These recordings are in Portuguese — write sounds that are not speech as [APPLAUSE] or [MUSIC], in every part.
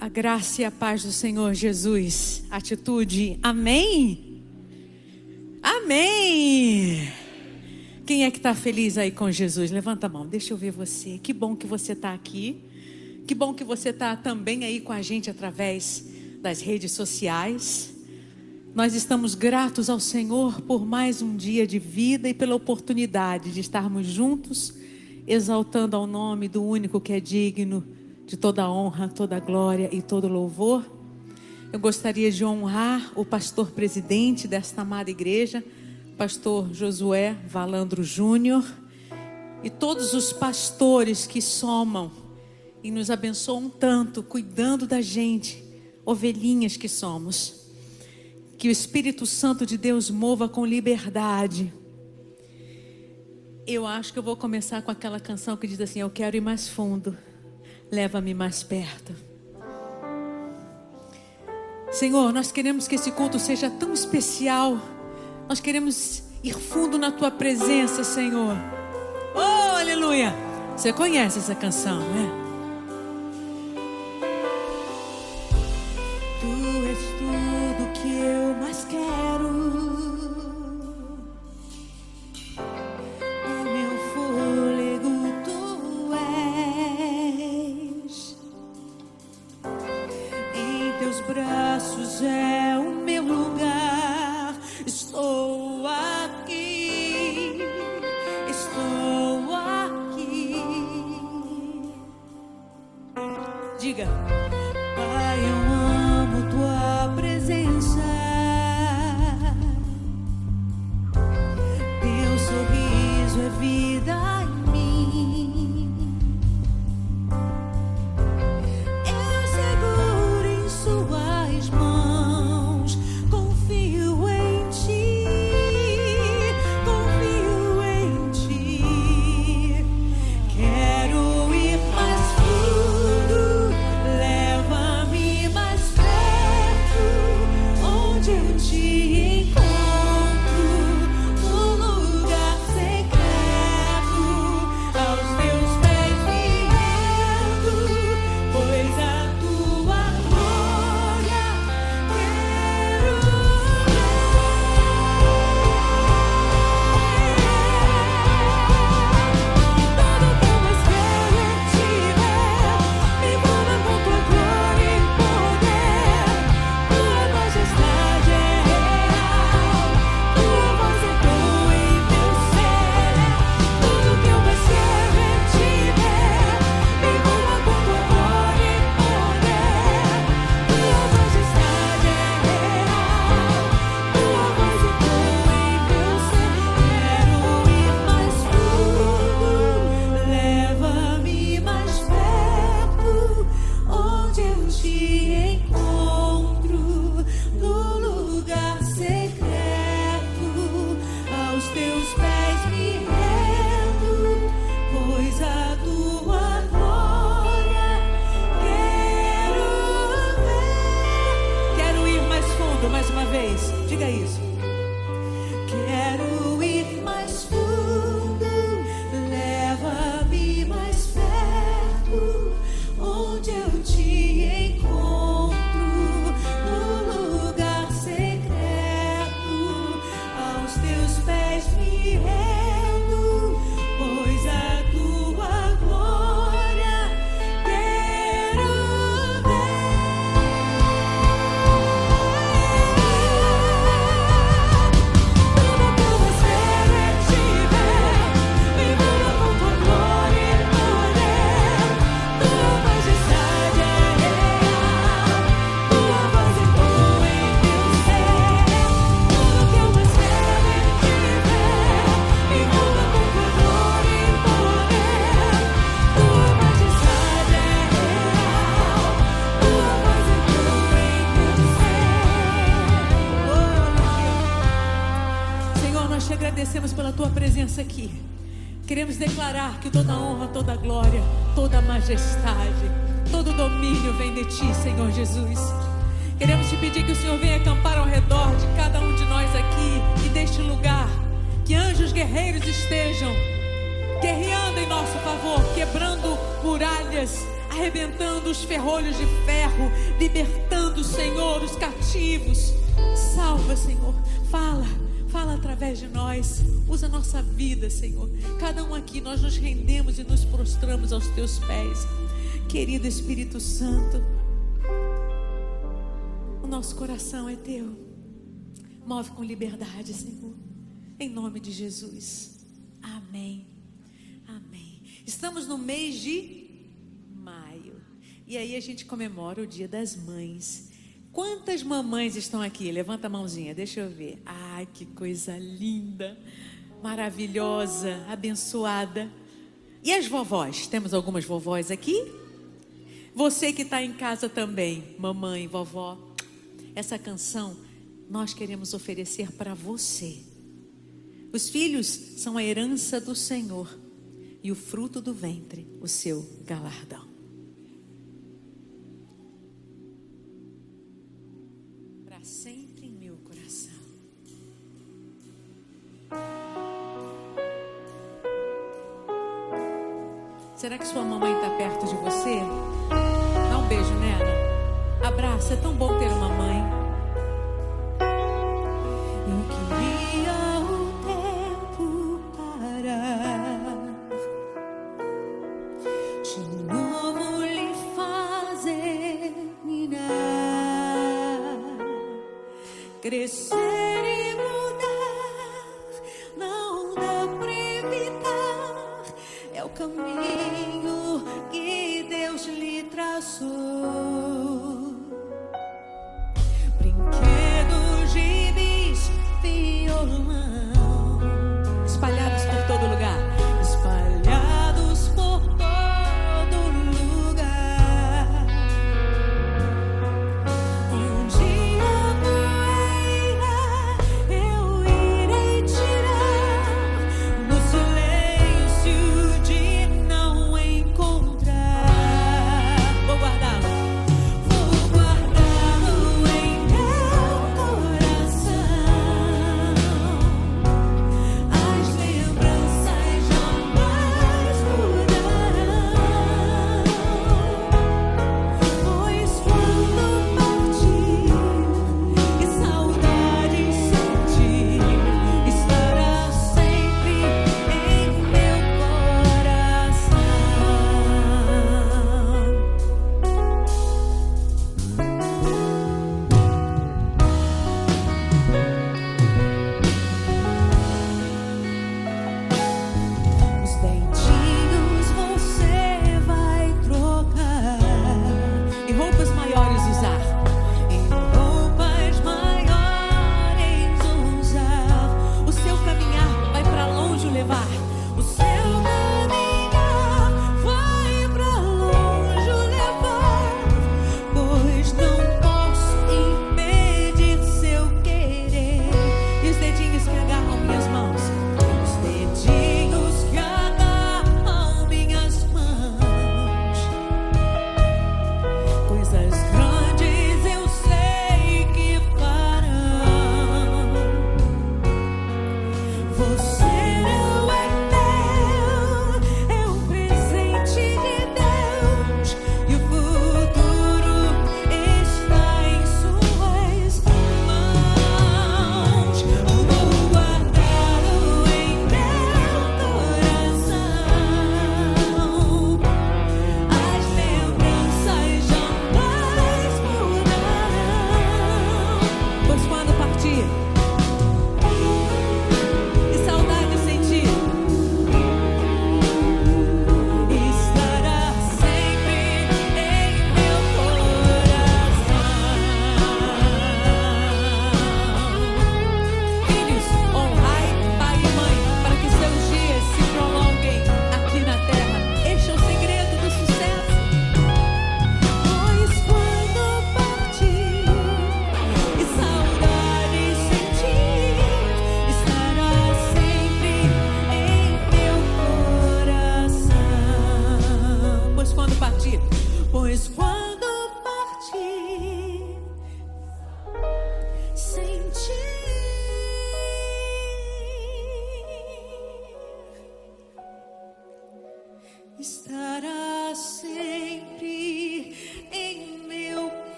A graça e a paz do Senhor Jesus. Atitude. Amém? Amém. Quem é que está feliz aí com Jesus? Levanta a mão, deixa eu ver você. Que bom que você está aqui. Que bom que você está também aí com a gente através das redes sociais. Nós estamos gratos ao Senhor por mais um dia de vida e pela oportunidade de estarmos juntos, exaltando ao nome do único que é digno de toda honra, toda glória e todo louvor. Eu gostaria de honrar o pastor presidente desta amada igreja, pastor Josué Valandro Júnior, e todos os pastores que somam e nos abençoam tanto, cuidando da gente, ovelhinhas que somos. Que o Espírito Santo de Deus mova com liberdade. Eu acho que eu vou começar com aquela canção que diz assim: Eu quero ir mais fundo leva-me mais perto. Senhor, nós queremos que esse culto seja tão especial. Nós queremos ir fundo na tua presença, Senhor. Oh, aleluia! Você conhece essa canção, né? Majestade, todo domínio vem de ti, Senhor Jesus. Queremos te pedir que o Senhor venha acampar ao redor de cada um de nós aqui e deste lugar. Que anjos guerreiros estejam guerreando em nosso favor, quebrando muralhas, arrebentando os ferrolhos de ferro, libertando, Senhor, os cativos. Salva, Senhor. Através de nós. Usa a nossa vida, Senhor. Cada um aqui, nós nos rendemos e nos prostramos aos teus pés. Querido Espírito Santo, o nosso coração é teu. Move com liberdade, Senhor. Em nome de Jesus. Amém. Amém. Estamos no mês de maio. E aí a gente comemora o Dia das Mães. Quantas mamães estão aqui? Levanta a mãozinha, deixa eu ver. Ai, que coisa linda, maravilhosa, abençoada. E as vovós? Temos algumas vovós aqui? Você que está em casa também, mamãe, vovó. Essa canção nós queremos oferecer para você. Os filhos são a herança do Senhor e o fruto do ventre, o seu galardão.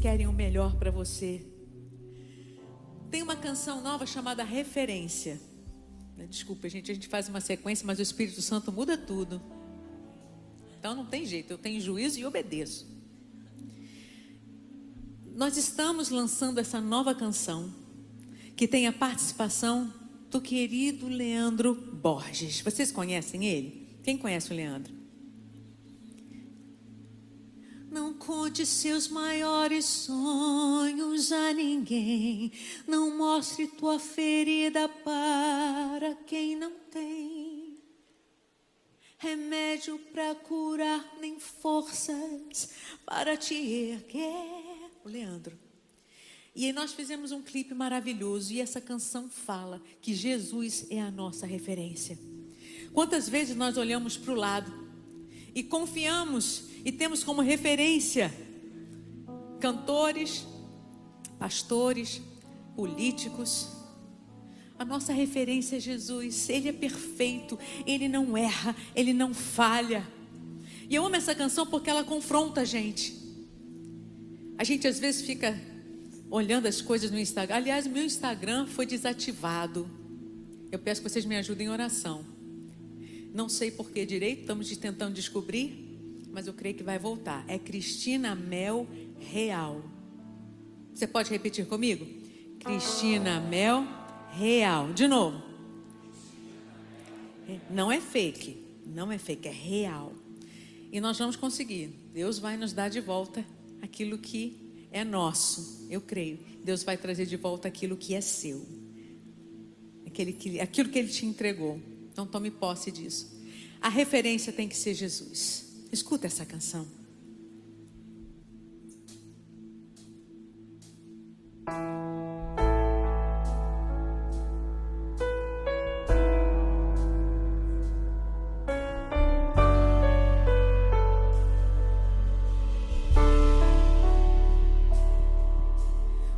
Querem o melhor para você. Tem uma canção nova chamada Referência. Desculpa, gente, a gente faz uma sequência, mas o Espírito Santo muda tudo. Então não tem jeito, eu tenho juízo e obedeço. Nós estamos lançando essa nova canção que tem a participação do querido Leandro Borges. Vocês conhecem ele? Quem conhece o Leandro? Não conte seus maiores sonhos a ninguém. Não mostre tua ferida para quem não tem remédio para curar, nem forças para te erguer. O Leandro. E aí nós fizemos um clipe maravilhoso e essa canção fala que Jesus é a nossa referência. Quantas vezes nós olhamos para o lado e confiamos e temos como referência cantores, pastores, políticos. A nossa referência é Jesus, Ele é perfeito, Ele não erra, Ele não falha. E eu amo essa canção porque ela confronta a gente. A gente às vezes fica olhando as coisas no Instagram. Aliás, meu Instagram foi desativado. Eu peço que vocês me ajudem em oração. Não sei por que direito, estamos tentando descobrir, mas eu creio que vai voltar. É Cristina Mel Real. Você pode repetir comigo? Cristina Mel Real. De novo. Não é fake, não é fake, é real. E nós vamos conseguir. Deus vai nos dar de volta aquilo que é nosso. Eu creio. Deus vai trazer de volta aquilo que é seu. Aquele que, aquilo que Ele te entregou. Então tome posse disso. A referência tem que ser Jesus. Escuta essa canção.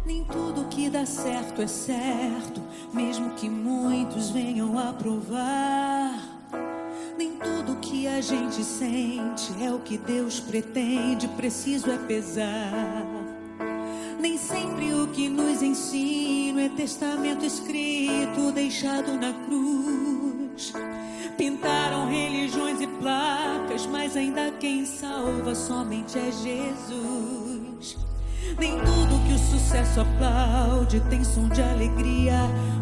Nem tudo que dá certo é certo, mesmo que muitos venham a provar. Nem tudo que a gente sente é o que Deus pretende, preciso é pesar. Nem sempre o que nos ensina é testamento escrito, deixado na cruz. Pintaram religiões e placas, mas ainda quem salva somente é Jesus. Nem tudo que o sucesso aplaude tem som de alegria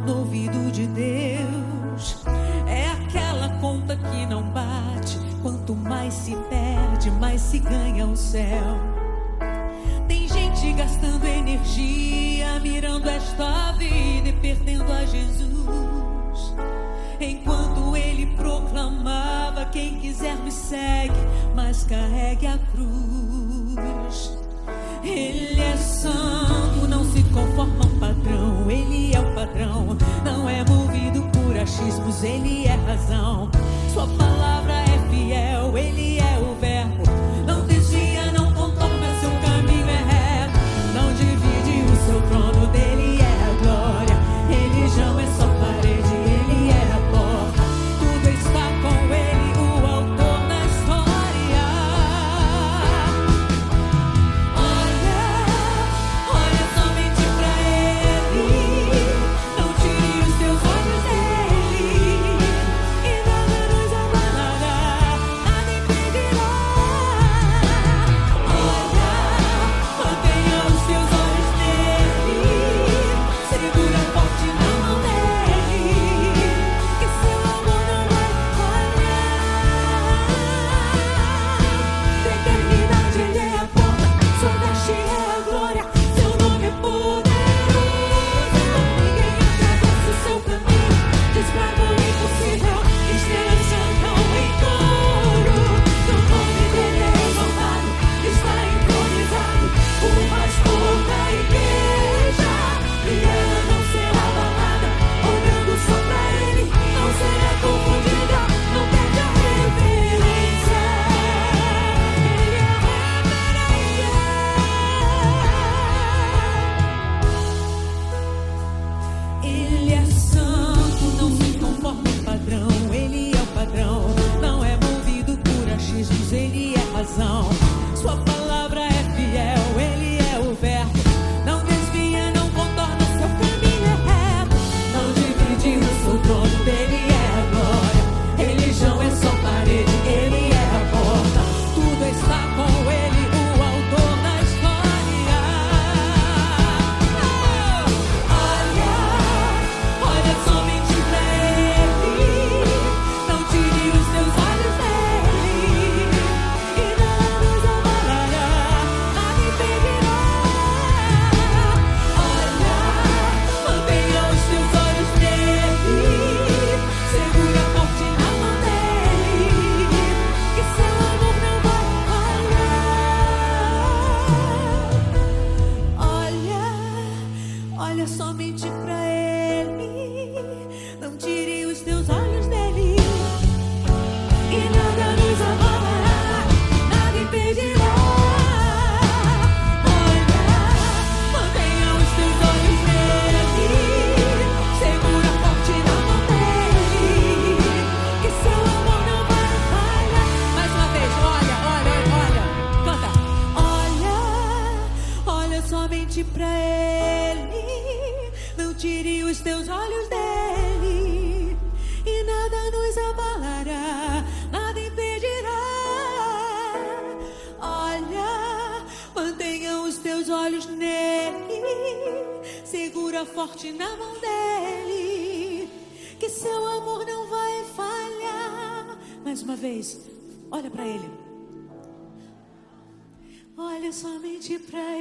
no ouvido de Deus. É aquela conta que não bate. Quanto mais se perde, mais se ganha o céu. Tem gente gastando energia, mirando esta vida e perdendo a Jesus. Enquanto ele proclamava: Quem quiser me segue, mas carregue a cruz. Ele é santo, não se conforma um padrão. Ele é o padrão, não é movido por achismos. Ele é razão. Sua palavra é fiel, ele é o verbo.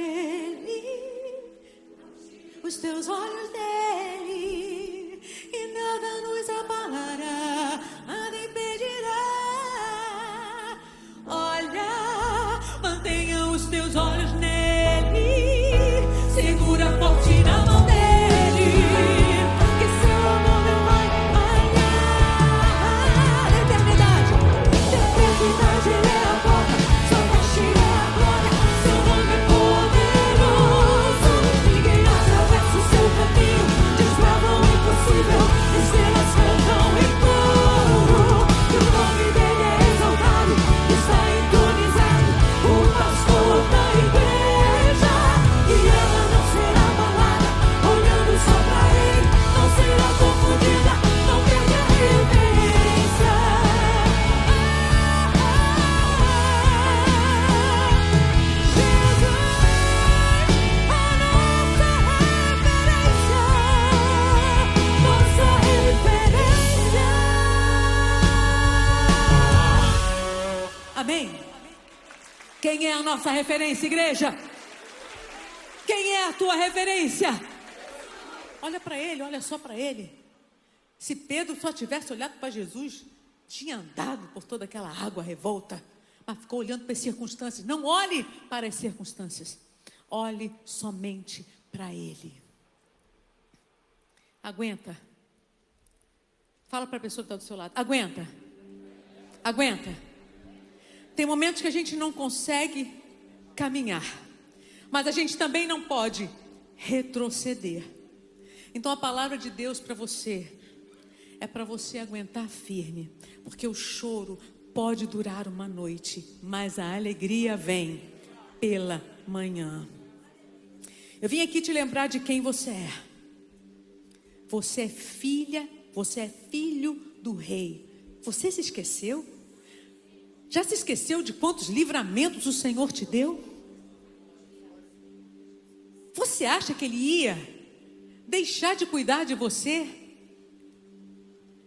Somente para ele, os teus olhos dele, Quem é a nossa referência, igreja? Quem é a tua referência? Olha para ele, olha só para ele. Se Pedro só tivesse olhado para Jesus, tinha andado por toda aquela água revolta, mas ficou olhando para as circunstâncias. Não olhe para as circunstâncias, olhe somente para Ele. Aguenta. Fala para a pessoa que está do seu lado. Aguenta. Aguenta. Tem momentos que a gente não consegue caminhar, mas a gente também não pode retroceder. Então a palavra de Deus para você é para você aguentar firme, porque o choro pode durar uma noite, mas a alegria vem pela manhã. Eu vim aqui te lembrar de quem você é. Você é filha, você é filho do rei. Você se esqueceu? Já se esqueceu de quantos livramentos o Senhor te deu? Você acha que Ele ia deixar de cuidar de você?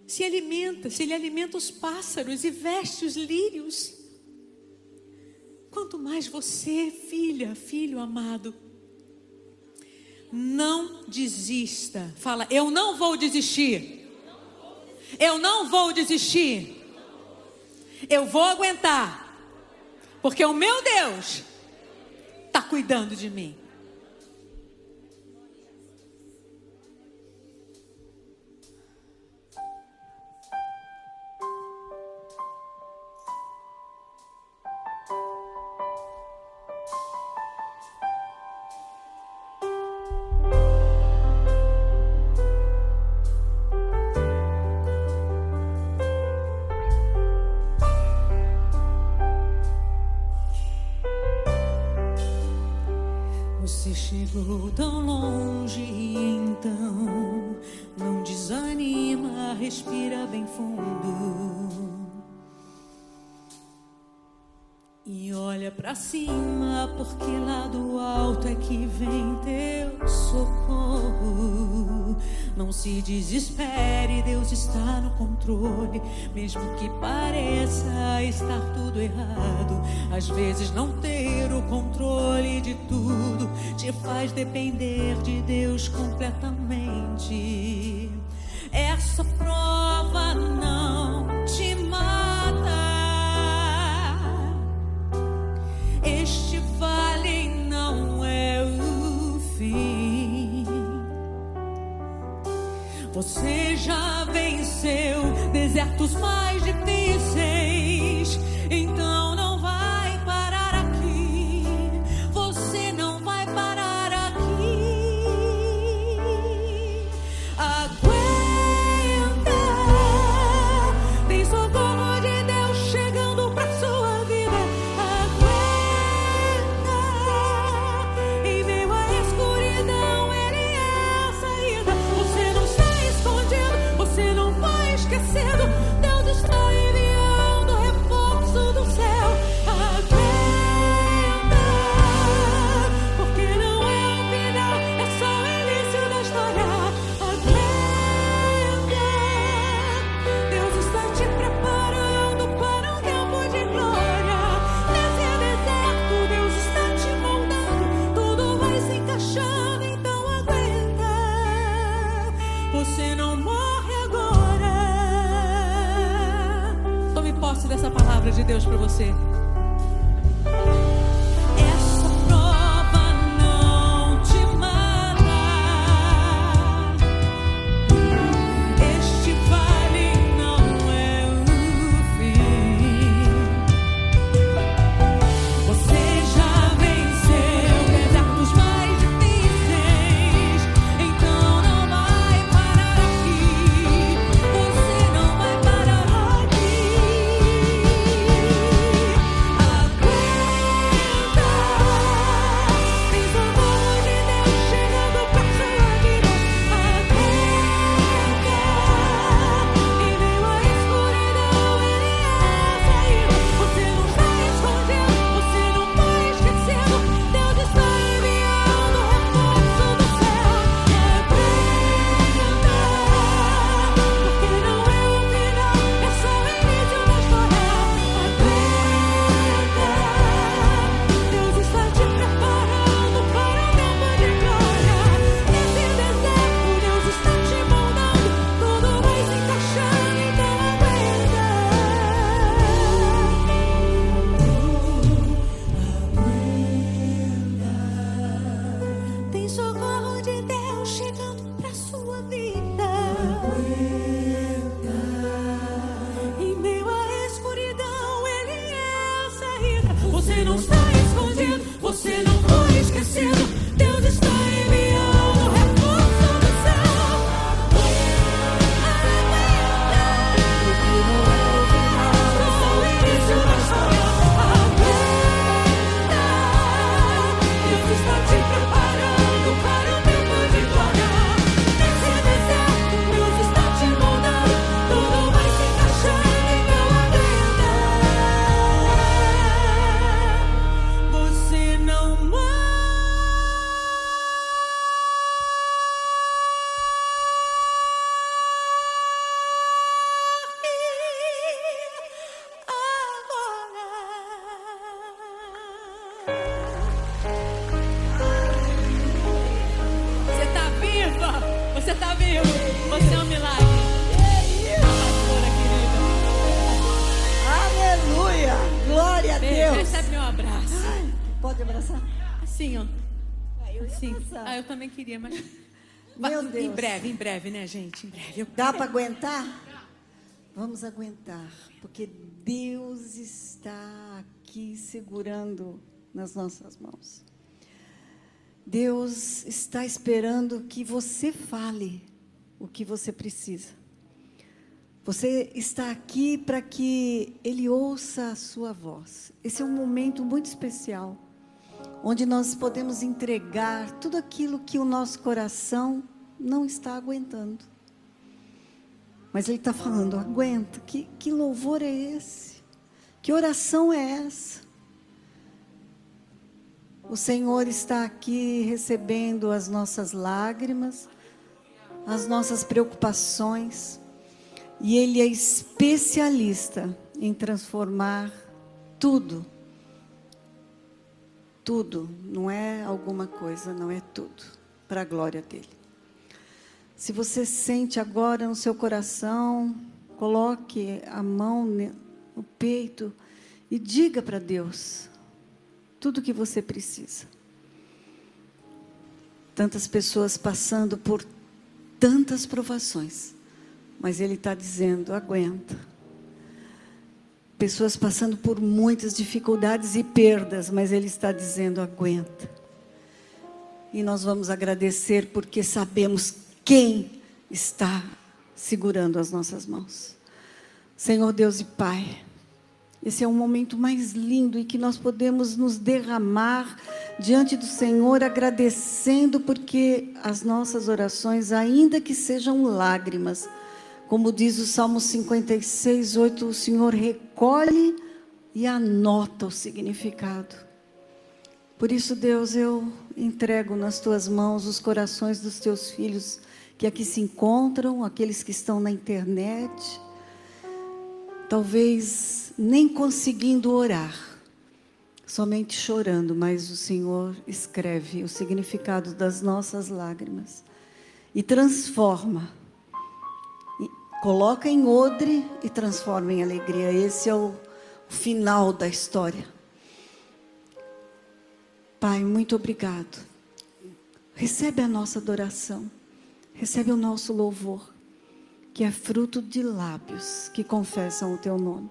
Se alimenta, se Ele alimenta os pássaros e veste os lírios. Quanto mais você, filha, filho amado, não desista. Fala, eu não vou desistir. Eu não vou desistir. Eu vou aguentar, porque o meu Deus está cuidando de mim. Mesmo que pareça estar tudo errado, às vezes não ter o controle de tudo te faz depender de Deus completamente. Breve, né, gente? Em breve. Eu... Dá para aguentar? Vamos aguentar, porque Deus está aqui segurando nas nossas mãos. Deus está esperando que você fale o que você precisa. Você está aqui para que Ele ouça a sua voz. Esse é um momento muito especial, onde nós podemos entregar tudo aquilo que o nosso coração não está aguentando. Mas Ele está falando: aguenta, que, que louvor é esse? Que oração é essa? O Senhor está aqui recebendo as nossas lágrimas, as nossas preocupações, e Ele é especialista em transformar tudo. Tudo, não é alguma coisa, não é tudo, para a glória dEle. Se você sente agora no seu coração, coloque a mão no peito e diga para Deus tudo o que você precisa. Tantas pessoas passando por tantas provações, mas Ele está dizendo: aguenta. Pessoas passando por muitas dificuldades e perdas, mas Ele está dizendo: aguenta. E nós vamos agradecer porque sabemos quem está segurando as nossas mãos. Senhor Deus e Pai, esse é um momento mais lindo em que nós podemos nos derramar diante do Senhor, agradecendo porque as nossas orações, ainda que sejam lágrimas, como diz o Salmo 56, 8, o Senhor recolhe e anota o significado. Por isso, Deus, eu entrego nas tuas mãos os corações dos teus filhos que aqui se encontram, aqueles que estão na internet, talvez nem conseguindo orar, somente chorando, mas o Senhor escreve o significado das nossas lágrimas e transforma coloca em odre e transforma em alegria. Esse é o final da história. Pai, muito obrigado. Recebe a nossa adoração, recebe o nosso louvor, que é fruto de lábios que confessam o teu nome.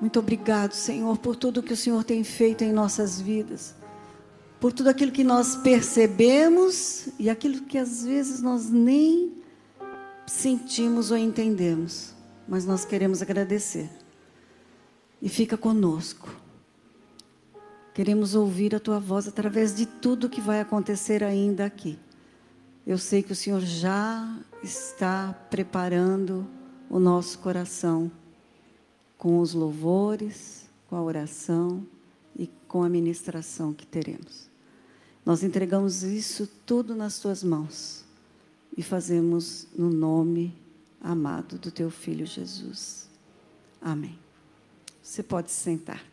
Muito obrigado, Senhor, por tudo que o Senhor tem feito em nossas vidas, por tudo aquilo que nós percebemos e aquilo que às vezes nós nem sentimos ou entendemos, mas nós queremos agradecer. E fica conosco. Queremos ouvir a tua voz através de tudo que vai acontecer ainda aqui. Eu sei que o Senhor já está preparando o nosso coração com os louvores, com a oração e com a ministração que teremos. Nós entregamos isso tudo nas tuas mãos e fazemos no nome amado do teu filho Jesus. Amém. Você pode se sentar.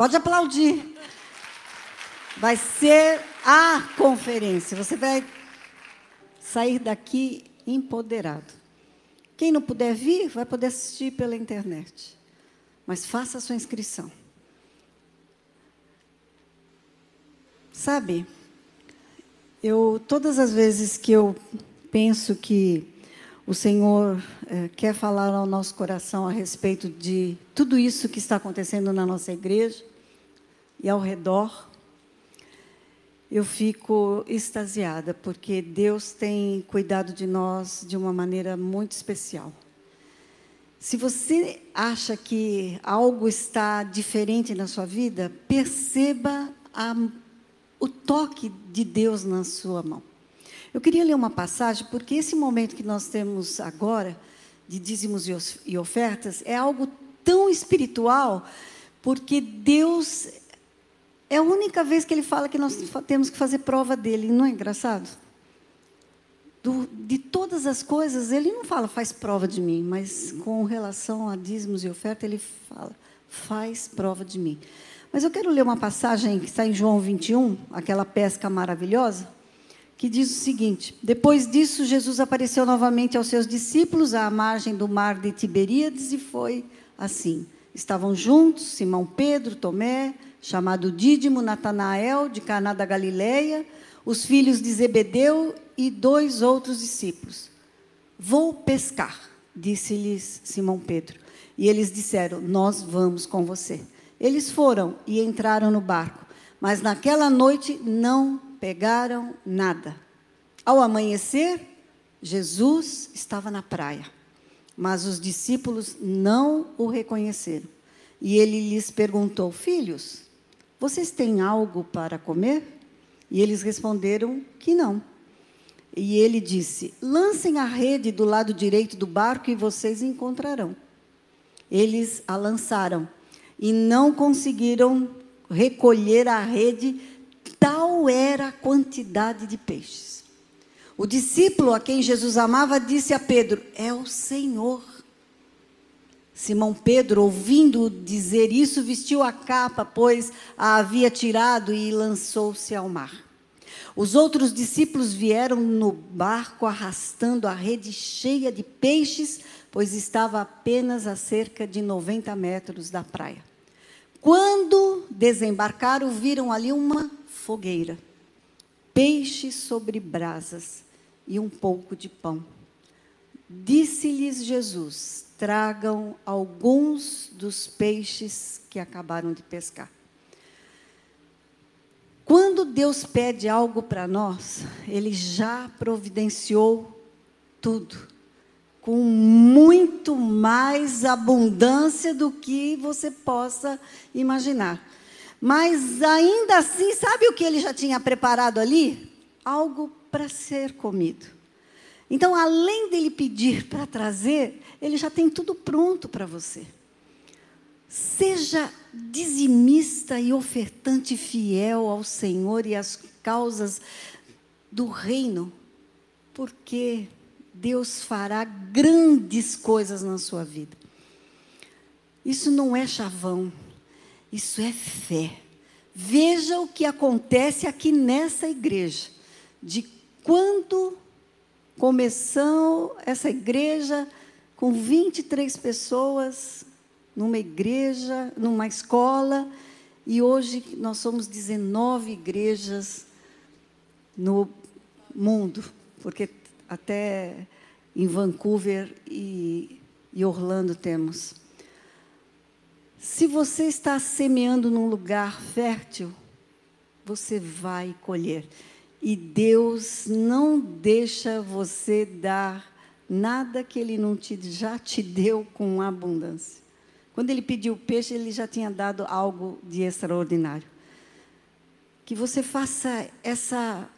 Pode aplaudir. Vai ser a conferência. Você vai sair daqui empoderado. Quem não puder vir, vai poder assistir pela internet. Mas faça a sua inscrição. Sabe, eu todas as vezes que eu penso que o Senhor é, quer falar ao nosso coração a respeito de tudo isso que está acontecendo na nossa igreja, e ao redor, eu fico extasiada, porque Deus tem cuidado de nós de uma maneira muito especial. Se você acha que algo está diferente na sua vida, perceba a, o toque de Deus na sua mão. Eu queria ler uma passagem, porque esse momento que nós temos agora, de dízimos e ofertas, é algo tão espiritual, porque Deus é a única vez que ele fala que nós temos que fazer prova dele, não é engraçado? Do, de todas as coisas, ele não fala, faz prova de mim, mas com relação a dízimos e oferta, ele fala, faz prova de mim. Mas eu quero ler uma passagem que está em João 21, aquela pesca maravilhosa, que diz o seguinte: Depois disso, Jesus apareceu novamente aos seus discípulos à margem do mar de Tiberíades e foi assim. Estavam juntos Simão Pedro, Tomé, chamado Dídimo, Natanael, de Caná da Galileia, os filhos de Zebedeu e dois outros discípulos. Vou pescar, disse-lhes Simão Pedro. E eles disseram: Nós vamos com você. Eles foram e entraram no barco, mas naquela noite não pegaram nada. Ao amanhecer, Jesus estava na praia, mas os discípulos não o reconheceram. E ele lhes perguntou: Filhos, vocês têm algo para comer? E eles responderam que não. E ele disse: Lancem a rede do lado direito do barco e vocês encontrarão. Eles a lançaram e não conseguiram recolher a rede, tal era a quantidade de peixes. O discípulo a quem Jesus amava disse a Pedro: É o Senhor. Simão Pedro, ouvindo dizer isso, vestiu a capa, pois a havia tirado e lançou-se ao mar. Os outros discípulos vieram no barco arrastando a rede cheia de peixes, pois estava apenas a cerca de 90 metros da praia. Quando desembarcaram, viram ali uma fogueira, peixes sobre brasas e um pouco de pão. Disse-lhes Jesus: tragam alguns dos peixes que acabaram de pescar. Quando Deus pede algo para nós, Ele já providenciou tudo. com muito mais abundância do que você possa imaginar. Mas ainda assim, sabe o que ele já tinha preparado ali? Algo para ser comido. Então, além dele pedir para trazer, ele já tem tudo pronto para você. Seja dizimista e ofertante fiel ao Senhor e às causas do reino, porque Deus fará grandes coisas na sua vida. Isso não é chavão, isso é fé. Veja o que acontece aqui nessa igreja. De quando começou essa igreja com 23 pessoas, numa igreja, numa escola, e hoje nós somos 19 igrejas no mundo, porque até em Vancouver e, e Orlando temos. Se você está semeando num lugar fértil, você vai colher. E Deus não deixa você dar nada que Ele não te, já te deu com abundância. Quando Ele pediu peixe, Ele já tinha dado algo de extraordinário. Que você faça essa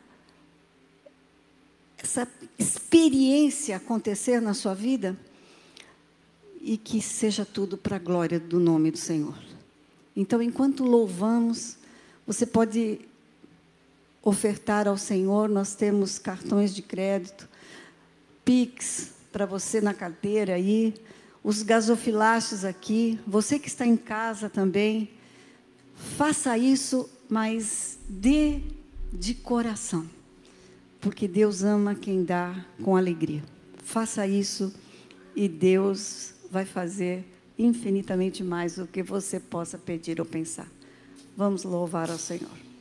essa experiência acontecer na sua vida e que seja tudo para a glória do nome do Senhor. Então, enquanto louvamos, você pode ofertar ao Senhor, nós temos cartões de crédito, Pix para você na carteira aí, os gasofilastes aqui, você que está em casa também, faça isso, mas dê de coração porque Deus ama quem dá com alegria. Faça isso e Deus vai fazer infinitamente mais do que você possa pedir ou pensar. Vamos louvar ao Senhor.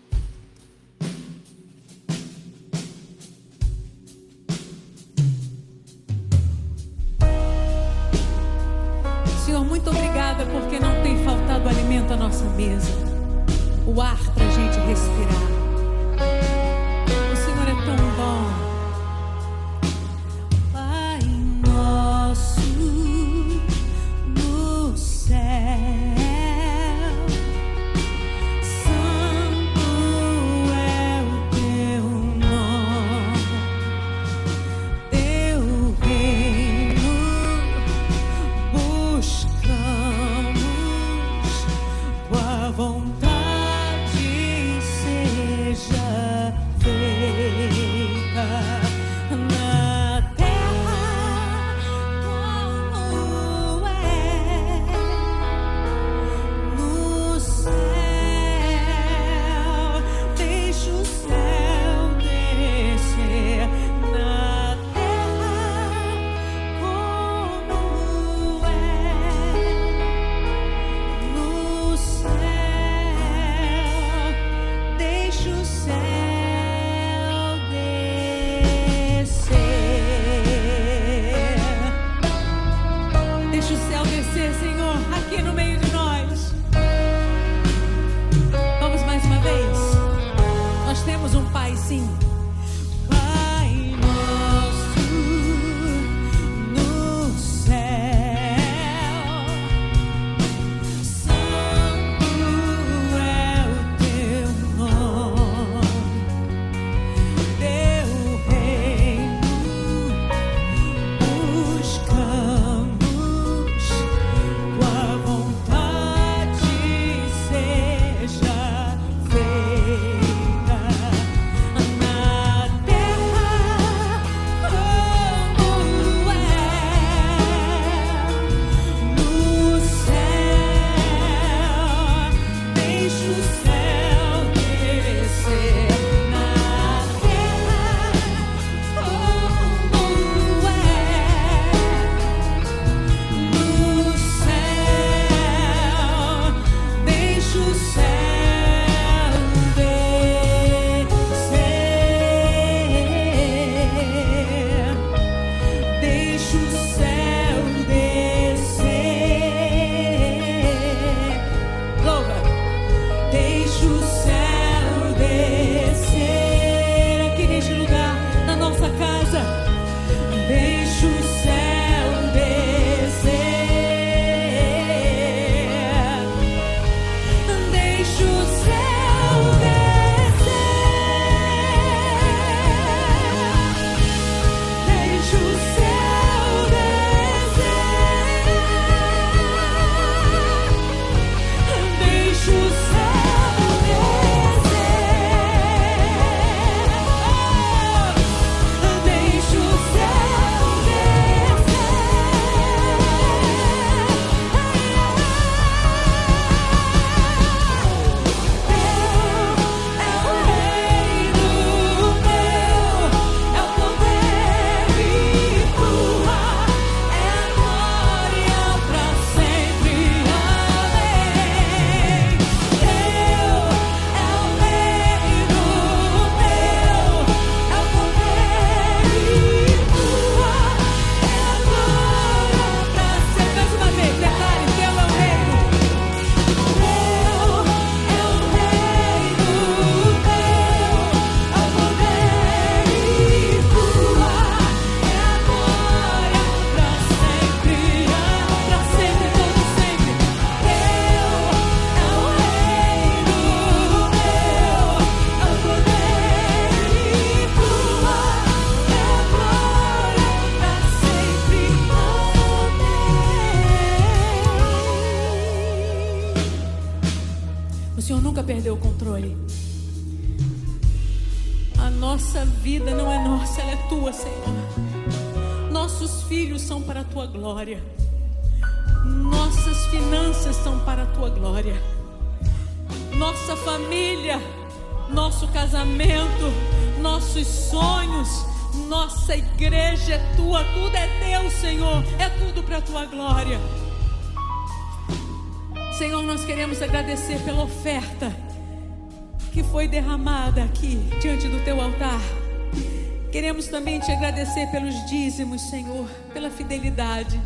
Também te agradecer pelos dízimos, Senhor, pela fidelidade.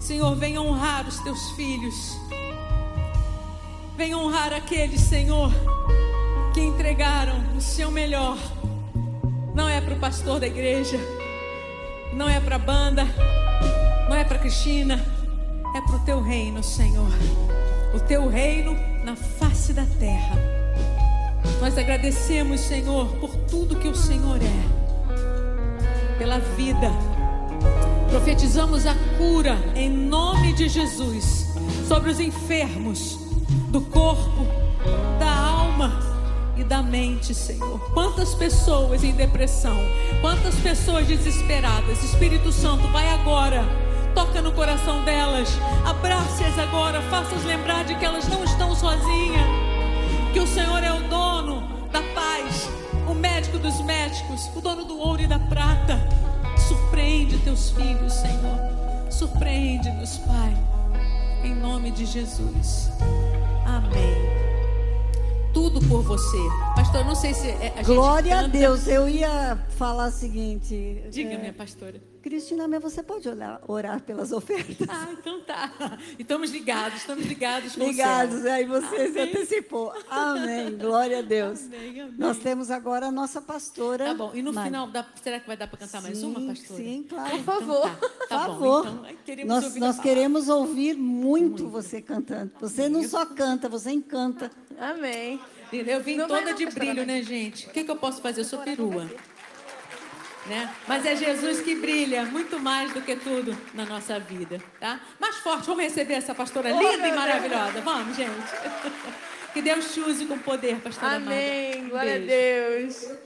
Senhor, venha honrar os teus filhos. Venha honrar aqueles, Senhor, que entregaram o seu melhor. Não é para o pastor da igreja, não é para a banda, não é para Cristina, é para o teu reino, Senhor. O teu reino na face da terra. Nós agradecemos, Senhor, por tudo que o Senhor é, pela vida. Profetizamos a cura em nome de Jesus sobre os enfermos do corpo, da alma e da mente, Senhor. Quantas pessoas em depressão, quantas pessoas desesperadas. Espírito Santo, vai agora Toca no coração delas. Abrace-as agora. Faça-as lembrar de que elas não estão sozinhas. Que o Senhor é o dono da paz, médico dos médicos, o dono do ouro e da prata. Surpreende teus filhos, Senhor. Surpreende-nos, Pai. Em nome de Jesus. Amém tudo por você. Pastor, não sei se é, a Glória a Deus. Eu ia falar o seguinte. Diga, é, minha pastora. Cristina, mas você pode orar, orar pelas ofertas? Ah, então tá. Estamos ligados, estamos ligados com Ligados, aí você amém. se antecipou. Amém. Glória a Deus. Amém, amém. Nós temos agora a nossa pastora. Tá bom. E no Mari. final, dá, será que vai dar para cantar sim, mais uma, pastora? Sim, claro. Por favor. Então, tá. Por tá favor. Bom, então, queremos nós ouvir nós queremos ouvir muito, muito, você cantando. Você não só canta, você encanta. Amém. Eu vim toda de brilho, né, gente? O que, que eu posso fazer? Eu sou perua. Né? Mas é Jesus que brilha muito mais do que tudo na nossa vida, tá? Mais forte, vamos receber essa pastora oh, linda e maravilhosa. Deus. Vamos, gente. [LAUGHS] Que Deus te use com poder, pastora Amém. Glória beijo. a Deus.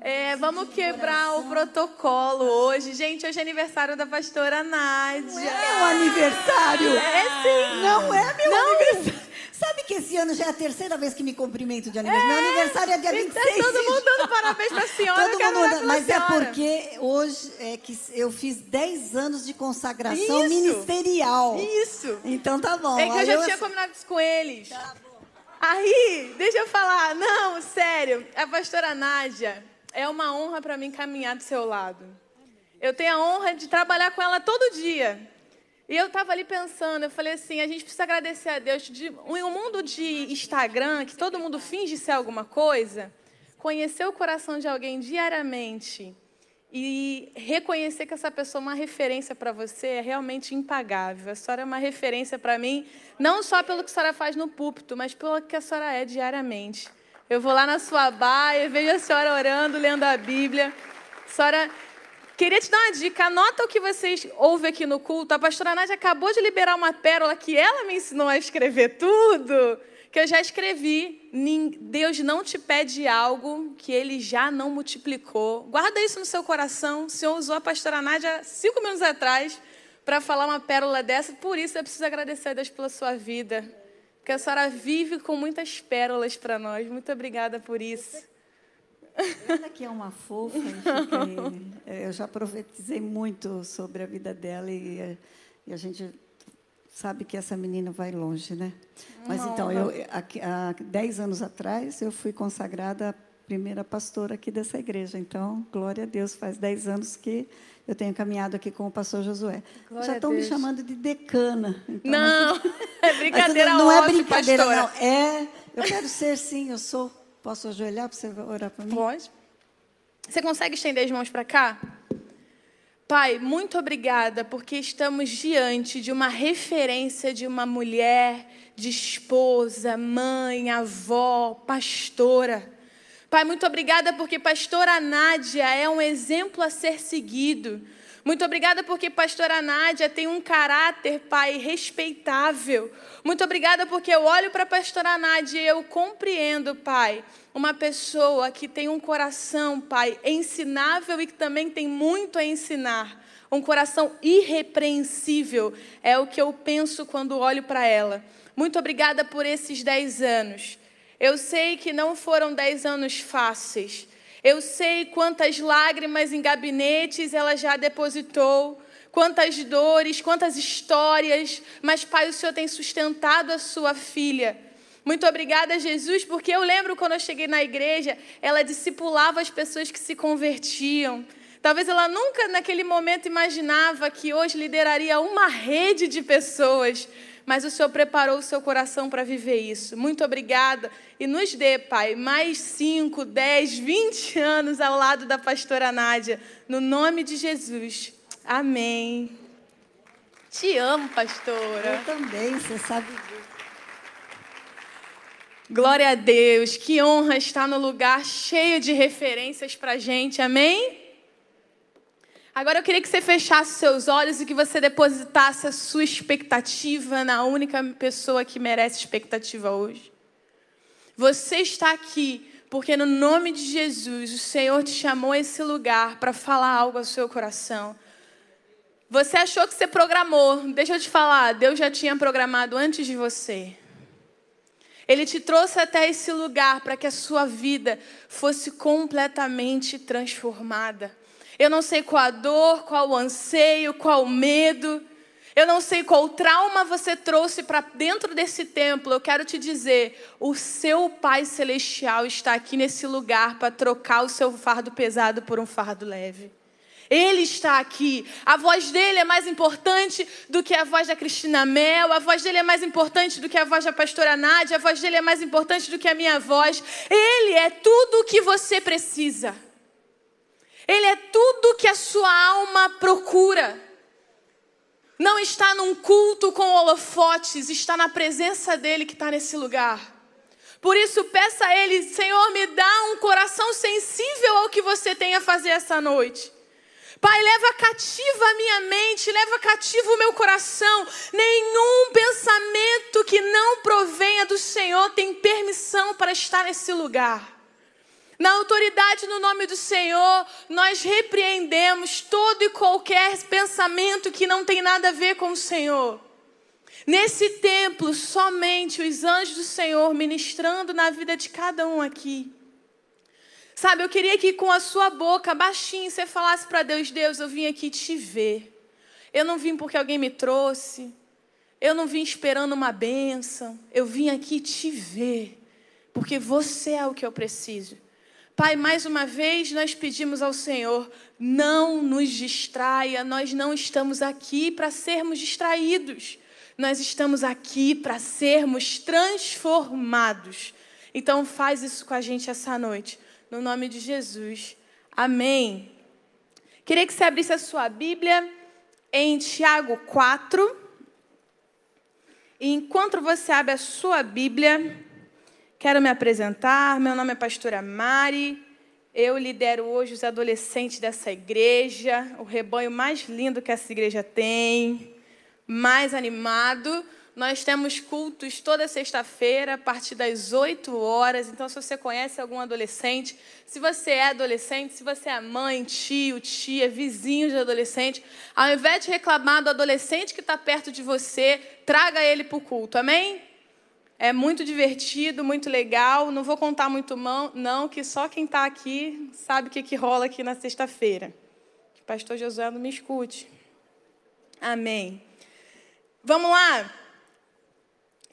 É, vamos quebrar o protocolo hoje. Gente, hoje é aniversário da pastora Nádia. Não é meu aniversário? É sim. Não é meu Não. aniversário. Sabe que esse ano já é a terceira vez que me cumprimento de aniversário. É, Meu aniversário é dia 26. Tá todo mundo dando [LAUGHS] parabéns pra senhora. todo mundo, mas é porque hoje é que eu fiz 10 anos de consagração isso, ministerial. Isso. Então tá bom. É que eu já eu... tinha combinado isso com eles. Tá bom. Aí, deixa eu falar. Não, sério. A pastora Nádia, é uma honra para mim caminhar do seu lado. Eu tenho a honra de trabalhar com ela todo dia. E eu estava ali pensando, eu falei assim, a gente precisa agradecer a Deus. De, um mundo de Instagram, que todo mundo finge ser alguma coisa, conhecer o coração de alguém diariamente e reconhecer que essa pessoa é uma referência para você é realmente impagável. A senhora é uma referência para mim, não só pelo que a senhora faz no púlpito, mas pelo que a senhora é diariamente. Eu vou lá na sua baia, vejo a senhora orando, lendo a Bíblia. A senhora Queria te dar uma dica, anota o que vocês ouvem aqui no culto. A pastora Nádia acabou de liberar uma pérola que ela me ensinou a escrever tudo, que eu já escrevi. Deus não te pede algo que ele já não multiplicou. Guarda isso no seu coração. O Senhor usou a pastora Nádia cinco minutos atrás para falar uma pérola dessa. Por isso eu preciso agradecer a Deus pela sua vida. Porque a senhora vive com muitas pérolas para nós. Muito obrigada por isso. Ela que é uma fofa, eu já profetizei muito sobre a vida dela e, e, a gente sabe que essa menina vai longe, né? Mas então, eu, há, há dez anos atrás, eu fui consagrada a primeira pastora aqui dessa igreja. Então, glória a Deus, faz dez anos que eu tenho caminhado aqui com o pastor Josué. Glória Já estão me chamando de decana. Então, não, [LAUGHS] é brincadeira Não é brincadeira, pastora. não. É, eu quero ser sim, eu sou Posso ajoelhar para você orar para mim? Pode. Você consegue estender as mãos para cá? Pai, muito obrigada, porque estamos diante de uma referência de uma mulher, de esposa, mãe, avó, pastora. Pai, muito obrigada, porque pastora Nádia é um exemplo a ser seguido. Muito obrigada porque pastora Nádia tem um caráter, Pai, respeitável. Muito obrigada porque eu olho para a pastora Nádia e eu compreendo, Pai, uma pessoa que tem um coração, Pai, ensinável e que também tem muito a ensinar. Um coração irrepreensível é o que eu penso quando olho para ela. Muito obrigada por esses dez anos. Eu sei que não foram dez anos fáceis. Eu sei quantas lágrimas em gabinetes ela já depositou, quantas dores, quantas histórias, mas, Pai, o Senhor tem sustentado a sua filha. Muito obrigada, Jesus, porque eu lembro quando eu cheguei na igreja, ela discipulava as pessoas que se convertiam. Talvez ela nunca naquele momento imaginava que hoje lideraria uma rede de pessoas mas o Senhor preparou o seu coração para viver isso. Muito obrigada. E nos dê, Pai, mais 5, 10, 20 anos ao lado da pastora Nádia. No nome de Jesus. Amém. Te amo, pastora. Eu também, você sabe disso. Glória a Deus. Que honra estar no lugar cheio de referências para a gente. Amém? Agora eu queria que você fechasse seus olhos e que você depositasse a sua expectativa na única pessoa que merece expectativa hoje. Você está aqui porque, no nome de Jesus, o Senhor te chamou a esse lugar para falar algo ao seu coração. Você achou que você programou, deixa eu te falar, Deus já tinha programado antes de você. Ele te trouxe até esse lugar para que a sua vida fosse completamente transformada. Eu não sei qual a dor, qual o anseio, qual o medo. Eu não sei qual trauma você trouxe para dentro desse templo. Eu quero te dizer: o seu Pai Celestial está aqui nesse lugar para trocar o seu fardo pesado por um fardo leve. Ele está aqui. A voz dele é mais importante do que a voz da Cristina Mel. A voz dele é mais importante do que a voz da pastora Nádia. A voz dele é mais importante do que a minha voz. Ele é tudo o que você precisa. Ele é tudo que a sua alma procura. Não está num culto com holofotes, está na presença dele que está nesse lugar. Por isso, peça a Ele, Senhor, me dá um coração sensível ao que você tem a fazer essa noite. Pai, leva cativa a minha mente, leva cativo o meu coração. Nenhum pensamento que não provenha do Senhor tem permissão para estar nesse lugar. Na autoridade no nome do Senhor, nós repreendemos todo e qualquer pensamento que não tem nada a ver com o Senhor. Nesse templo, somente os anjos do Senhor ministrando na vida de cada um aqui. Sabe, eu queria que com a sua boca, baixinho, você falasse para Deus: Deus, eu vim aqui te ver. Eu não vim porque alguém me trouxe. Eu não vim esperando uma bênção. Eu vim aqui te ver. Porque você é o que eu preciso. Pai, mais uma vez nós pedimos ao Senhor, não nos distraia, nós não estamos aqui para sermos distraídos, nós estamos aqui para sermos transformados. Então, faz isso com a gente essa noite, no nome de Jesus. Amém. Queria que você abrisse a sua Bíblia em Tiago 4. E enquanto você abre a sua Bíblia, Quero me apresentar. Meu nome é Pastora Mari. Eu lidero hoje os adolescentes dessa igreja, o rebanho mais lindo que essa igreja tem, mais animado. Nós temos cultos toda sexta-feira, a partir das 8 horas. Então, se você conhece algum adolescente, se você é adolescente, se você é mãe, tio, tia, vizinho de adolescente, ao invés de reclamar do adolescente que está perto de você, traga ele para o culto. Amém? É muito divertido, muito legal. Não vou contar muito não, que só quem está aqui sabe o que, que rola aqui na sexta-feira. Que pastor Josué não me escute. Amém. Vamos lá.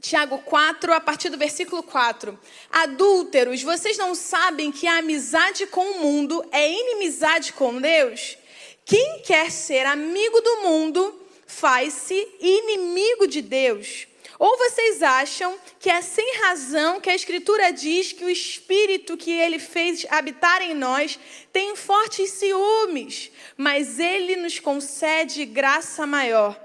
Tiago 4, a partir do versículo 4. Adúlteros, vocês não sabem que a amizade com o mundo é inimizade com Deus? Quem quer ser amigo do mundo faz-se inimigo de Deus. Ou vocês acham que é sem razão que a Escritura diz que o Espírito que ele fez habitar em nós tem fortes ciúmes, mas ele nos concede graça maior.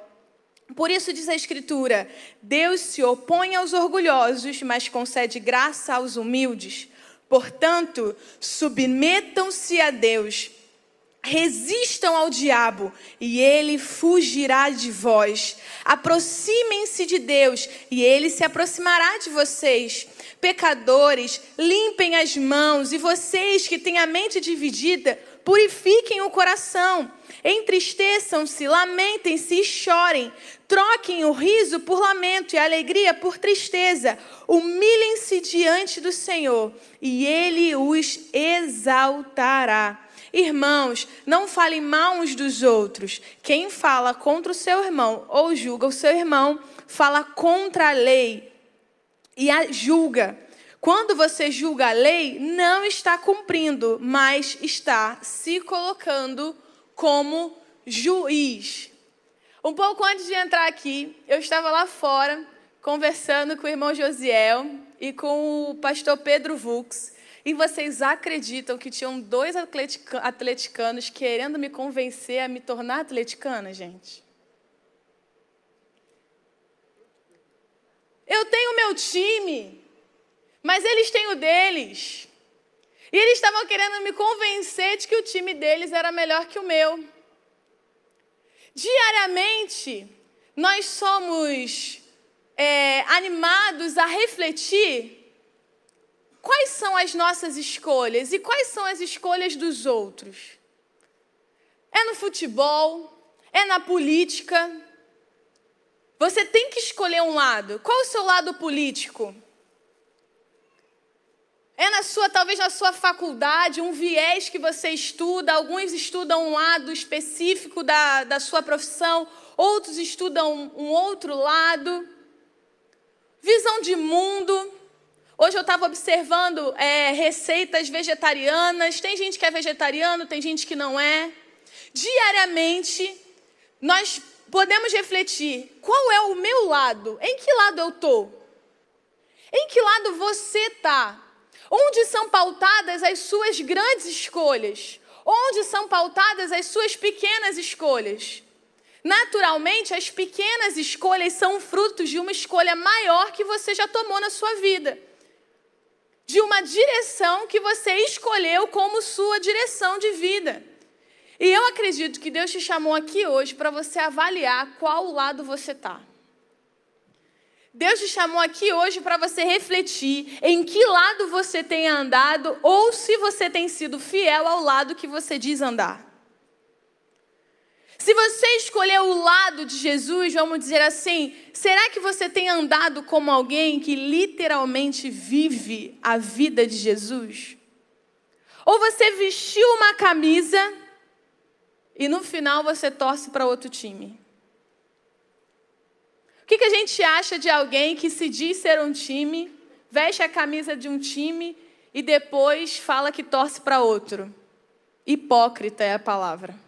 Por isso diz a Escritura: Deus se opõe aos orgulhosos, mas concede graça aos humildes. Portanto, submetam-se a Deus Resistam ao diabo e ele fugirá de vós. Aproximem-se de Deus e ele se aproximará de vocês. Pecadores, limpem as mãos e vocês que têm a mente dividida, purifiquem o coração. Entristeçam-se, lamentem-se e chorem. Troquem o riso por lamento e a alegria por tristeza. Humilhem-se diante do Senhor e ele os exaltará. Irmãos, não falem mal uns dos outros. Quem fala contra o seu irmão ou julga o seu irmão, fala contra a lei e a julga. Quando você julga a lei, não está cumprindo, mas está se colocando como juiz. Um pouco antes de entrar aqui, eu estava lá fora conversando com o irmão Josiel e com o pastor Pedro Vux. E vocês acreditam que tinham dois atleticanos querendo me convencer a me tornar atleticana, gente? Eu tenho meu time, mas eles têm o deles. E eles estavam querendo me convencer de que o time deles era melhor que o meu. Diariamente, nós somos é, animados a refletir quais são as nossas escolhas e quais são as escolhas dos outros? É no futebol? É na política? Você tem que escolher um lado. Qual é o seu lado político? É na sua, talvez na sua faculdade, um viés que você estuda. Alguns estudam um lado específico da, da sua profissão, outros estudam um, outro lado. Visão de mundo. Hoje eu estava observando é, receitas vegetarianas. Tem gente que é vegetariano, tem gente que não é. Diariamente, nós podemos refletir: qual é o meu lado? Em que lado eu estou? Em que lado você está? Onde são pautadas as suas grandes escolhas? Onde são pautadas as suas pequenas escolhas? Naturalmente, as pequenas escolhas são frutos de uma escolha maior que você já tomou na sua vida de uma direção que você escolheu como sua direção de vida. E eu acredito que Deus te chamou aqui hoje para você avaliar qual lado você está. Deus te chamou aqui hoje para você refletir em que lado você tem andado ou se você tem sido fiel ao lado que você diz andar. Se você escolher o lado de Jesus, vamos dizer assim, será que você tem andado como alguém que literalmente vive a vida de Jesus? Ou você vestiu uma camisa e no final você torce para outro time? O que, que a gente acha de alguém que se diz ser um time, veste a camisa de um time e depois fala que torce para outro? Hipócrita é a palavra.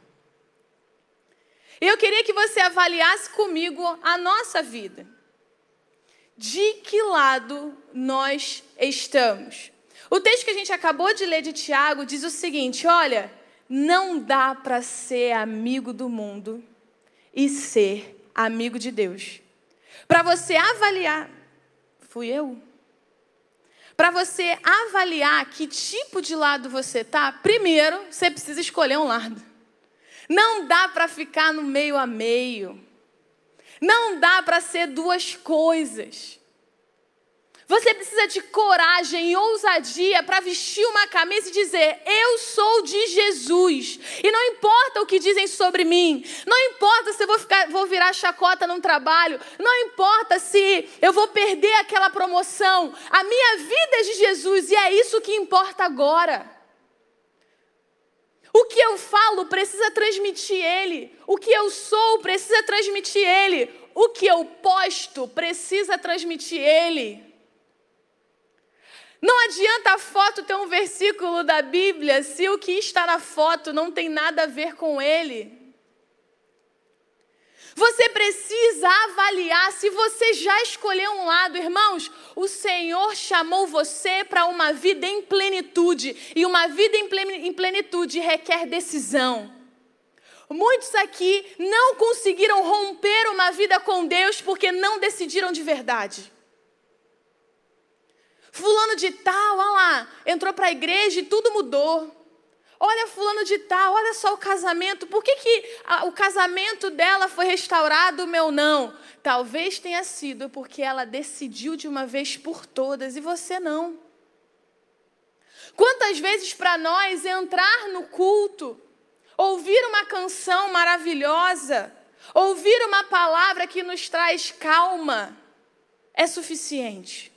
Eu queria que você avaliasse comigo a nossa vida. De que lado nós estamos? O texto que a gente acabou de ler de Tiago diz o seguinte: olha, não dá para ser amigo do mundo e ser amigo de Deus. Para você avaliar, fui eu? Para você avaliar que tipo de lado você tá, primeiro você precisa escolher um lado. Não dá para ficar no meio a meio. Não dá para ser duas coisas. Você precisa de coragem e ousadia para vestir uma camisa e dizer: Eu sou de Jesus. E não importa o que dizem sobre mim, não importa se eu vou, ficar, vou virar chacota num trabalho, não importa se eu vou perder aquela promoção. A minha vida é de Jesus e é isso que importa agora. O que eu falo precisa transmitir Ele. O que eu sou precisa transmitir Ele. O que eu posto precisa transmitir Ele. Não adianta a foto ter um versículo da Bíblia se o que está na foto não tem nada a ver com ele. Você precisa avaliar se você já escolheu um lado, irmãos. O Senhor chamou você para uma vida em plenitude, e uma vida em plenitude requer decisão. Muitos aqui não conseguiram romper uma vida com Deus porque não decidiram de verdade. Fulano de tal, olha lá, entrou para a igreja e tudo mudou. Olha fulano de tal, olha só o casamento. Por que, que a, o casamento dela foi restaurado, o meu não? Talvez tenha sido porque ela decidiu de uma vez por todas e você não. Quantas vezes para nós entrar no culto, ouvir uma canção maravilhosa, ouvir uma palavra que nos traz calma, é suficiente.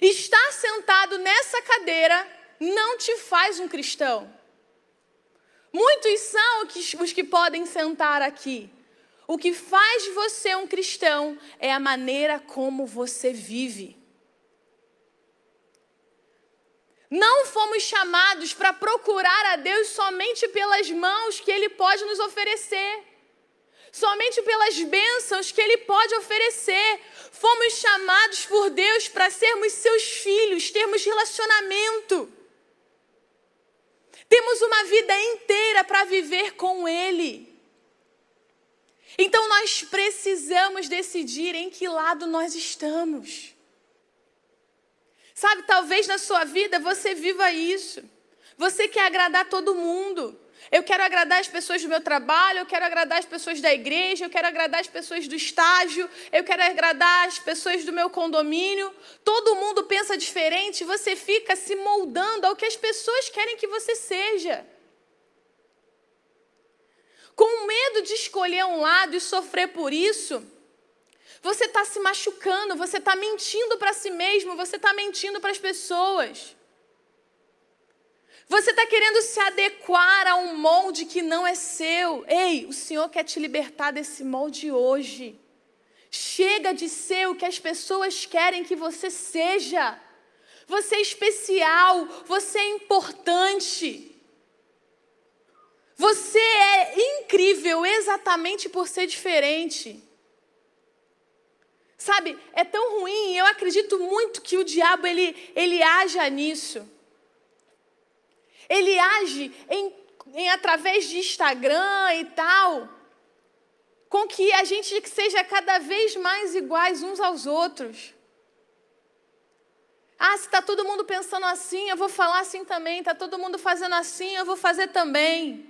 Estar sentado nessa cadeira não te faz um cristão. Muitos são os que podem sentar aqui. O que faz você um cristão é a maneira como você vive. Não fomos chamados para procurar a Deus somente pelas mãos que Ele pode nos oferecer, somente pelas bênçãos que Ele pode oferecer. Fomos chamados por Deus para sermos seus filhos, termos relacionamento. Temos uma vida inteira para viver com Ele. Então nós precisamos decidir em que lado nós estamos. Sabe, talvez na sua vida você viva isso. Você quer agradar todo mundo. Eu quero agradar as pessoas do meu trabalho, eu quero agradar as pessoas da igreja, eu quero agradar as pessoas do estágio, eu quero agradar as pessoas do meu condomínio. Todo mundo pensa diferente, você fica se moldando ao que as pessoas querem que você seja. Com medo de escolher um lado e sofrer por isso, você está se machucando, você está mentindo para si mesmo, você está mentindo para as pessoas. Você está querendo se adequar a um molde que não é seu. Ei, o Senhor quer te libertar desse molde hoje. Chega de ser o que as pessoas querem que você seja. Você é especial, você é importante. Você é incrível exatamente por ser diferente. Sabe, é tão ruim, eu acredito muito que o diabo ele, ele haja nisso. Ele age em, em através de Instagram e tal, com que a gente seja cada vez mais iguais uns aos outros. Ah, se está todo mundo pensando assim, eu vou falar assim também. Está todo mundo fazendo assim, eu vou fazer também.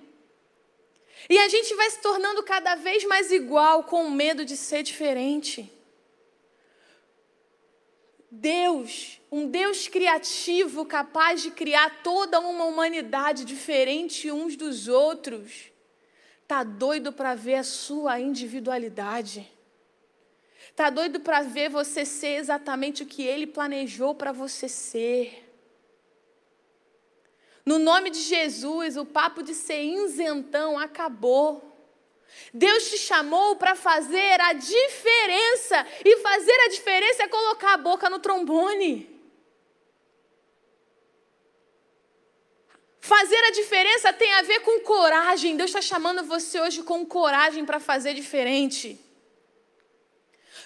E a gente vai se tornando cada vez mais igual com medo de ser diferente. Deus, um Deus criativo, capaz de criar toda uma humanidade diferente uns dos outros, tá doido para ver a sua individualidade. Tá doido para ver você ser exatamente o que ele planejou para você ser. No nome de Jesus, o papo de ser isentão acabou. Deus te chamou para fazer a diferença, e fazer a diferença é colocar a boca no trombone. Fazer a diferença tem a ver com coragem. Deus está chamando você hoje com coragem para fazer diferente.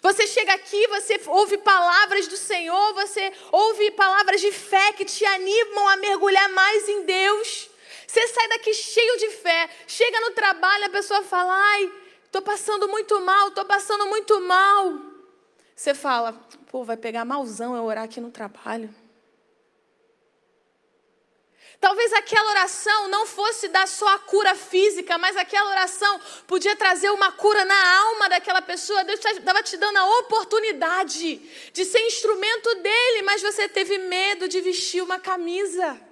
Você chega aqui, você ouve palavras do Senhor, você ouve palavras de fé que te animam a mergulhar mais em Deus. Você sai daqui cheio de fé, chega no trabalho, a pessoa fala: ai, estou passando muito mal, estou passando muito mal. Você fala: pô, vai pegar malzão eu orar aqui no trabalho. Talvez aquela oração não fosse dar só a cura física, mas aquela oração podia trazer uma cura na alma daquela pessoa. Deus estava te dando a oportunidade de ser instrumento dele, mas você teve medo de vestir uma camisa.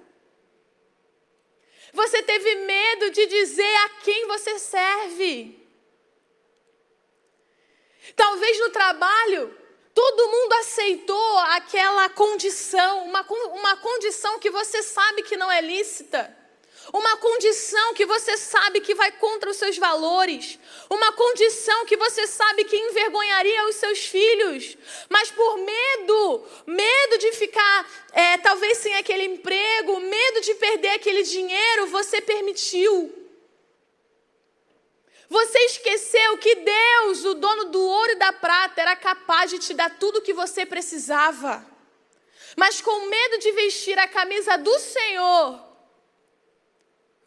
Você teve medo de dizer a quem você serve. Talvez no trabalho, todo mundo aceitou aquela condição, uma, uma condição que você sabe que não é lícita. Uma condição que você sabe que vai contra os seus valores. Uma condição que você sabe que envergonharia os seus filhos. Mas por medo, medo de ficar é, talvez sem aquele emprego, medo de perder aquele dinheiro, você permitiu. Você esqueceu que Deus, o dono do ouro e da prata, era capaz de te dar tudo o que você precisava. Mas com medo de vestir a camisa do Senhor,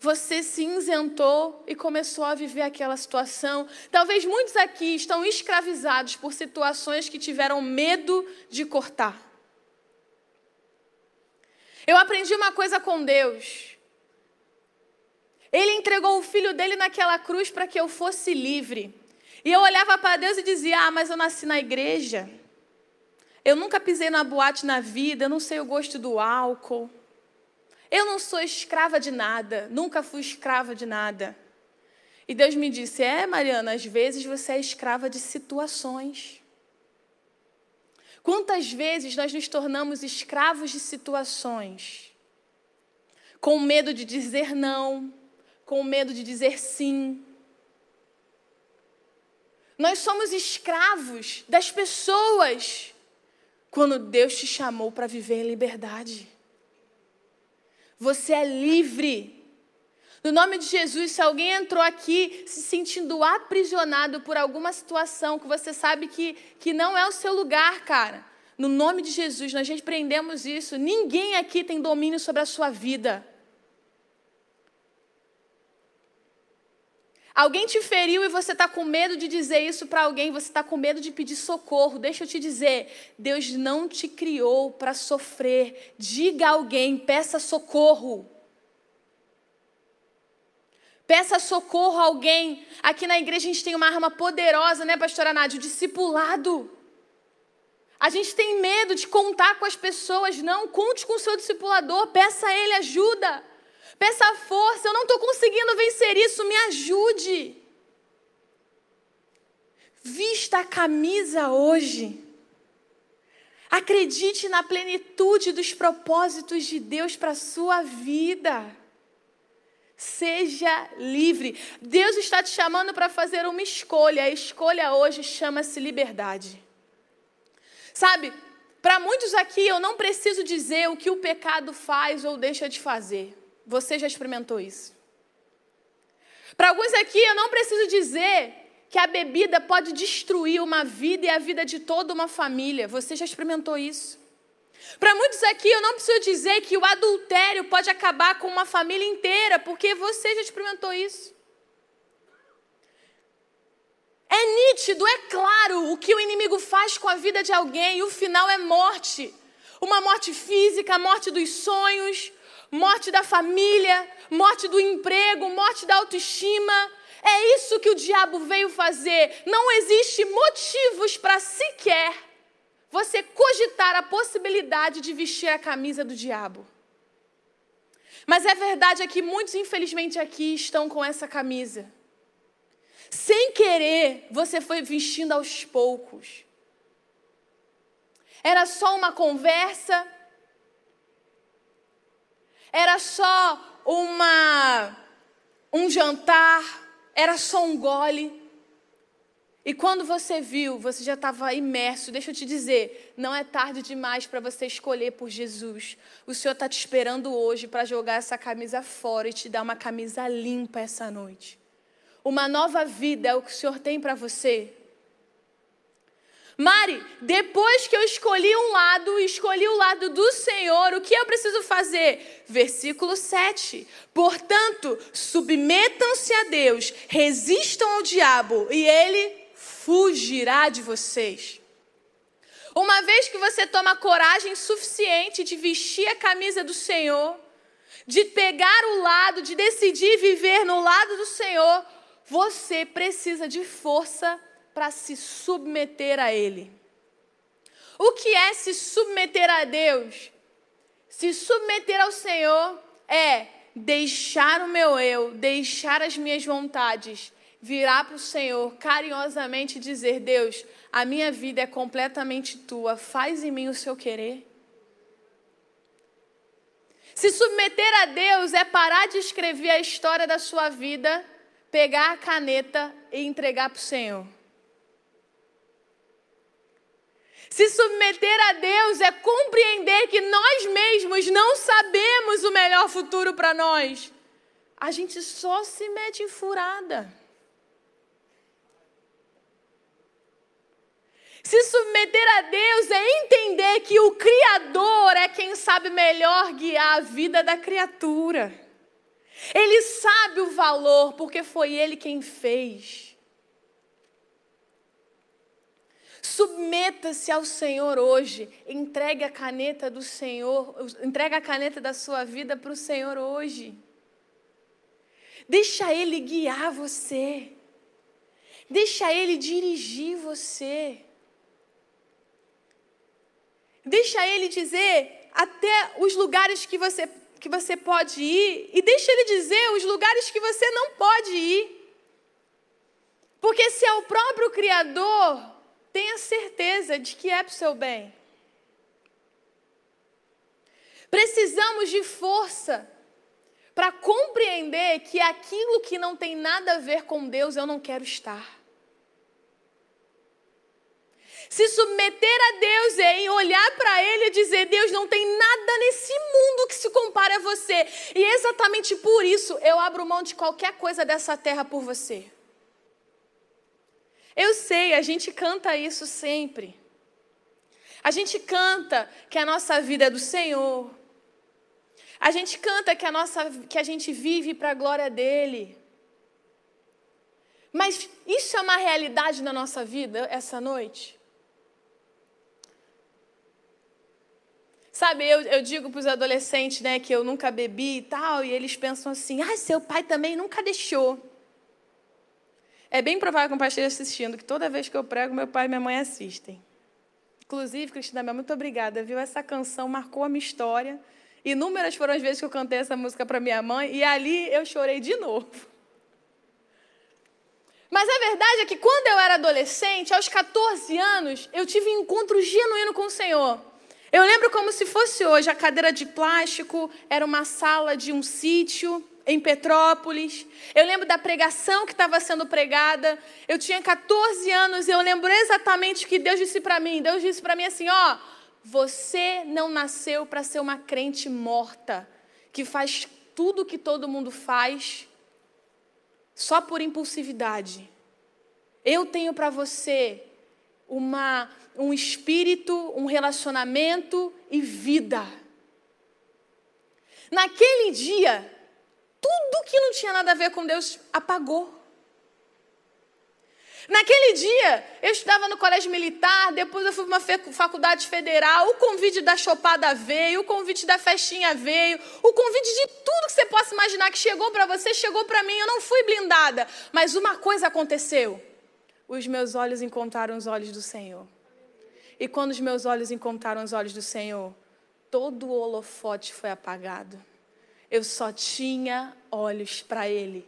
você se isentou e começou a viver aquela situação. Talvez muitos aqui estão escravizados por situações que tiveram medo de cortar. Eu aprendi uma coisa com Deus. Ele entregou o filho dele naquela cruz para que eu fosse livre. E eu olhava para Deus e dizia: Ah, mas eu nasci na igreja. Eu nunca pisei na boate na vida, eu não sei o gosto do álcool. Eu não sou escrava de nada, nunca fui escrava de nada. E Deus me disse: É, Mariana, às vezes você é escrava de situações. Quantas vezes nós nos tornamos escravos de situações? Com medo de dizer não, com medo de dizer sim. Nós somos escravos das pessoas quando Deus te chamou para viver em liberdade. Você é livre. No nome de Jesus, se alguém entrou aqui se sentindo aprisionado por alguma situação que você sabe que, que não é o seu lugar, cara, no nome de Jesus, nós repreendemos isso. Ninguém aqui tem domínio sobre a sua vida. Alguém te feriu e você está com medo de dizer isso para alguém, você está com medo de pedir socorro. Deixa eu te dizer: Deus não te criou para sofrer. Diga a alguém, peça socorro. Peça socorro a alguém. Aqui na igreja a gente tem uma arma poderosa, né, pastora Nádia? O discipulado. A gente tem medo de contar com as pessoas. Não, conte com o seu discipulador, peça a ele ajuda. Peça força, eu não estou conseguindo vencer isso, me ajude. Vista a camisa hoje. Acredite na plenitude dos propósitos de Deus para a sua vida. Seja livre. Deus está te chamando para fazer uma escolha. A escolha hoje chama-se liberdade. Sabe, para muitos aqui eu não preciso dizer o que o pecado faz ou deixa de fazer. Você já experimentou isso? Para alguns aqui, eu não preciso dizer que a bebida pode destruir uma vida e a vida de toda uma família. Você já experimentou isso? Para muitos aqui, eu não preciso dizer que o adultério pode acabar com uma família inteira, porque você já experimentou isso. É nítido, é claro o que o inimigo faz com a vida de alguém, e o final é morte. Uma morte física, a morte dos sonhos, morte da família, morte do emprego, morte da autoestima. É isso que o diabo veio fazer. Não existe motivos para sequer você cogitar a possibilidade de vestir a camisa do diabo. Mas é verdade é que muitos, infelizmente, aqui estão com essa camisa. Sem querer, você foi vestindo aos poucos. Era só uma conversa, era só uma um jantar, era só um gole. E quando você viu, você já estava imerso. Deixa eu te dizer, não é tarde demais para você escolher por Jesus. O Senhor está te esperando hoje para jogar essa camisa fora e te dar uma camisa limpa essa noite. Uma nova vida é o que o Senhor tem para você. Mari, depois que eu escolhi um lado, escolhi o lado do Senhor, o que eu preciso fazer? Versículo 7. Portanto, submetam-se a Deus, resistam ao diabo e ele fugirá de vocês. Uma vez que você toma coragem suficiente de vestir a camisa do Senhor, de pegar o lado, de decidir viver no lado do Senhor, você precisa de força para se submeter a Ele. O que é se submeter a Deus? Se submeter ao Senhor é deixar o meu eu, deixar as minhas vontades, virar para o Senhor carinhosamente e dizer: Deus, a minha vida é completamente tua, faz em mim o seu querer. Se submeter a Deus é parar de escrever a história da sua vida, pegar a caneta e entregar para o Senhor. Se submeter a Deus é compreender que nós mesmos não sabemos o melhor futuro para nós. A gente só se mete em furada. Se submeter a Deus é entender que o Criador é quem sabe melhor guiar a vida da criatura. Ele sabe o valor porque foi Ele quem fez. Submeta-se ao Senhor hoje. Entregue a caneta do Senhor, entregue a caneta da sua vida para o Senhor hoje. Deixa Ele guiar você. Deixa Ele dirigir você. Deixa Ele dizer até os lugares que você, que você pode ir. E deixa Ele dizer os lugares que você não pode ir. Porque se é o próprio Criador, tenha certeza de que é para o seu bem. Precisamos de força para compreender que aquilo que não tem nada a ver com Deus eu não quero estar. Se submeter a Deus é em olhar para Ele e dizer: Deus, não tem nada nesse mundo que se compare a você. E exatamente por isso eu abro mão de qualquer coisa dessa terra por você. Eu sei, a gente canta isso sempre. A gente canta que a nossa vida é do Senhor. A gente canta que a, nossa, que a gente vive para a glória dele. Mas isso é uma realidade na nossa vida essa noite? Sabe, eu, eu digo para os adolescentes né, que eu nunca bebi e tal, e eles pensam assim: ah, seu pai também nunca deixou. É bem provável que pai esteja assistindo, que toda vez que eu prego, meu pai e minha mãe assistem. Inclusive, Cristina, muito obrigada, viu? Essa canção marcou a minha história. Inúmeras foram as vezes que eu cantei essa música para minha mãe e ali eu chorei de novo. Mas a verdade é que quando eu era adolescente, aos 14 anos, eu tive um encontro genuíno com o Senhor. Eu lembro como se fosse hoje, a cadeira de plástico era uma sala de um sítio em Petrópolis. Eu lembro da pregação que estava sendo pregada. Eu tinha 14 anos e eu lembro exatamente o que Deus disse para mim. Deus disse para mim assim: ó, você não nasceu para ser uma crente morta, que faz tudo o que todo mundo faz só por impulsividade. Eu tenho para você uma, um espírito, um relacionamento e vida. Naquele dia, tudo que não tinha nada a ver com Deus apagou. Naquele dia, eu estudava no colégio militar, depois eu fui para uma faculdade federal, o convite da chopada veio, o convite da festinha veio, o convite de tudo que você possa imaginar que chegou para você, chegou para mim, eu não fui blindada. Mas uma coisa aconteceu: os meus olhos encontraram os olhos do Senhor. E quando os meus olhos encontraram os olhos do Senhor, todo o holofote foi apagado. Eu só tinha olhos para Ele.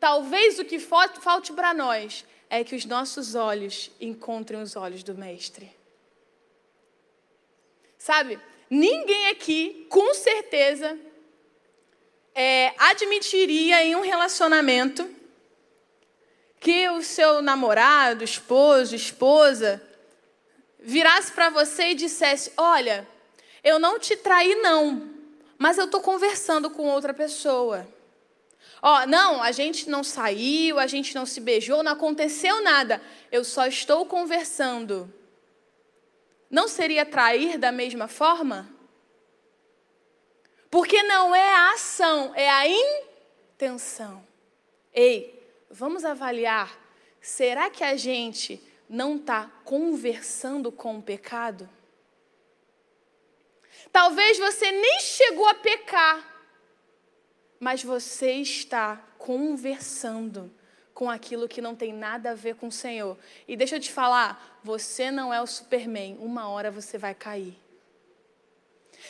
Talvez o que falte para nós é que os nossos olhos encontrem os olhos do Mestre. Sabe, ninguém aqui, com certeza, é, admitiria em um relacionamento que o seu namorado, esposo, esposa, virasse para você e dissesse: Olha, eu não te traí, não, mas eu estou conversando com outra pessoa. Ó, não, a gente não saiu, a gente não se beijou, não aconteceu nada. Eu só estou conversando. Não seria trair da mesma forma? Porque não é a ação, é a intenção. Ei, vamos avaliar. Será que a gente não está conversando com o pecado? Talvez você nem chegou a pecar, mas você está conversando com aquilo que não tem nada a ver com o Senhor. E deixa eu te falar, você não é o Superman, uma hora você vai cair.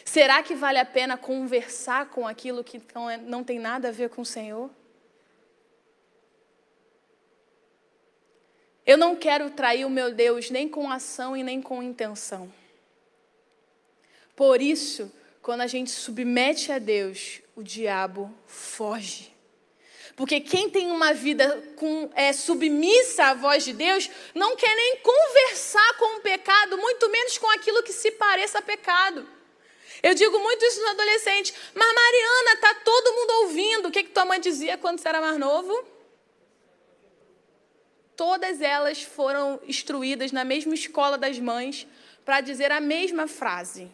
Será que vale a pena conversar com aquilo que não, é, tem nada a ver com o Senhor? Eu não quero trair o meu Deus nem com ação e nem com intenção. Por isso, quando a gente submete a Deus, o diabo foge. Porque quem tem uma vida com, é, submissa à voz de Deus não quer nem conversar com o pecado, muito menos com aquilo que se pareça pecado. Eu digo muito isso nos adolescentes. Mas Mariana, tá todo mundo ouvindo. O que, que tua mãe dizia quando você era mais novo? Todas elas foram instruídas na mesma escola das mães para dizer a mesma frase.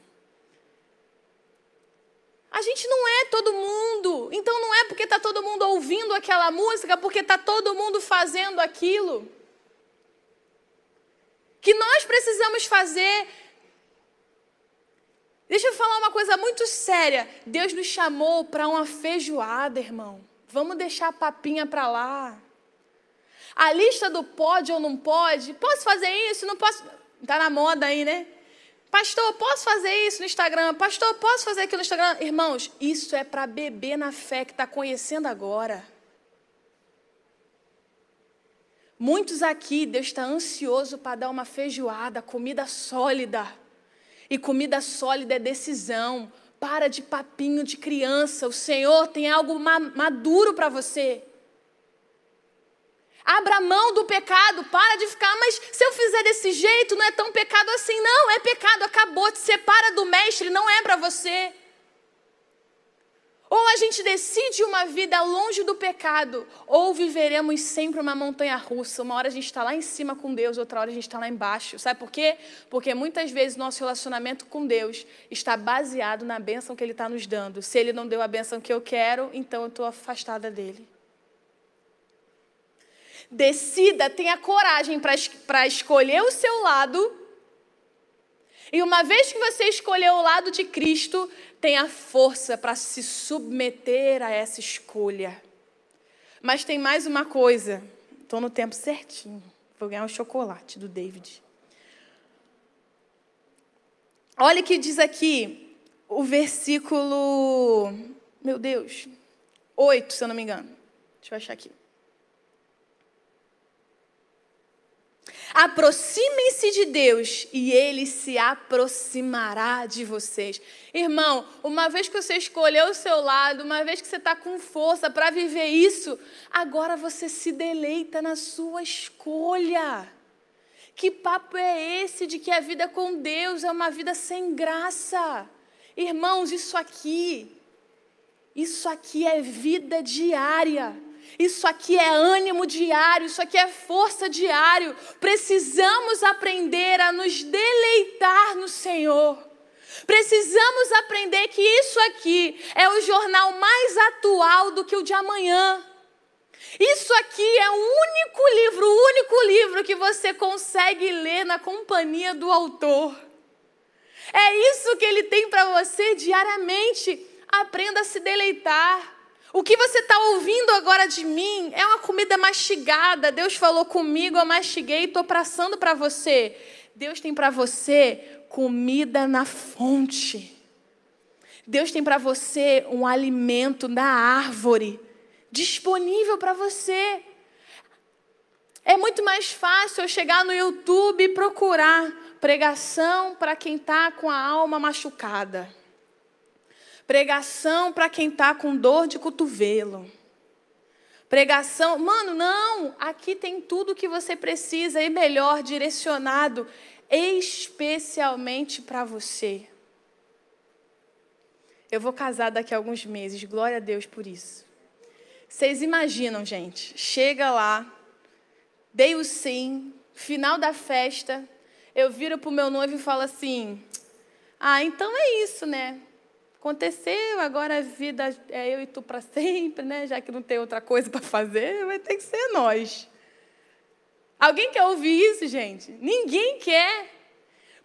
A gente não é todo mundo. Então não é porque está todo mundo ouvindo aquela música, porque está todo mundo fazendo aquilo. Que nós precisamos fazer. Deixa eu falar uma coisa muito séria. Deus nos chamou para uma feijoada, irmão. Vamos deixar a papinha para lá. A lista do pode ou não pode. Posso fazer isso? Não posso. Tá na moda aí, né? Pastor, posso fazer isso no Instagram? Pastor, posso fazer aquilo no Instagram? Irmãos, isso é para beber na fé que está conhecendo agora. Muitos aqui, Deus está ansioso para dar uma feijoada, comida sólida. E comida sólida é decisão. Para de papinho de criança. O Senhor tem algo maduro para você. Abra mão do pecado, para de ficar, mas se eu fizer desse jeito, não é tão pecado assim. Não, é pecado, acabou. Te separa do mestre, não é para você. Ou a gente decide uma vida longe do pecado, ou viveremos sempre uma montanha russa. Uma hora a gente está lá em cima com Deus, outra hora a gente está lá embaixo. Sabe por quê? Porque muitas vezes nosso relacionamento com Deus está baseado na bênção que Ele está nos dando. Se Ele não deu a bênção que eu quero, então eu estou afastada dele. Decida, tenha coragem para escolher o seu lado. E uma vez que você escolheu o lado de Cristo, tenha força para se submeter a essa escolha. Mas tem mais uma coisa. Estou no tempo certinho. Vou ganhar um chocolate do David. Olha o que diz aqui o versículo. Meu Deus. 8, se eu não me engano. Deixa eu achar aqui. Aproximem-se de Deus e Ele se aproximará de vocês. Irmão, uma vez que você escolheu o seu lado, uma vez que você está com força para viver isso, agora você se deleita na sua escolha. Que papo é esse de que a vida com Deus é uma vida sem graça? Irmãos, isso aqui, isso aqui é vida diária. Isso aqui é ânimo diário, isso aqui é força diário. Precisamos aprender a nos deleitar no Senhor. Precisamos aprender que isso aqui é o jornal mais atual do que o de amanhã. Isso aqui é o único livro, o único livro que você consegue ler na companhia do autor. É isso que ele tem para você diariamente. Aprenda a se deleitar. O que você está ouvindo agora de mim é uma comida mastigada. Deus falou comigo, eu mastiguei e estou passando para você. Deus tem para você comida na fonte. Deus tem para você um alimento na árvore disponível para você. É muito mais fácil eu chegar no YouTube e procurar pregação para quem está com a alma machucada. Pregação para quem está com dor de cotovelo. Pregação, mano, não, aqui tem tudo que você precisa e melhor, direcionado especialmente para você. Eu vou casar daqui a alguns meses, glória a Deus por isso. Vocês imaginam, gente, chega lá, dei o sim, final da festa, eu viro para o meu noivo e falo assim: Ah, então é isso, né? Aconteceu, agora a vida é eu e tu para sempre, né? Já que não tem outra coisa para fazer, vai ter que ser nós. Alguém quer ouvir isso, gente? Ninguém quer.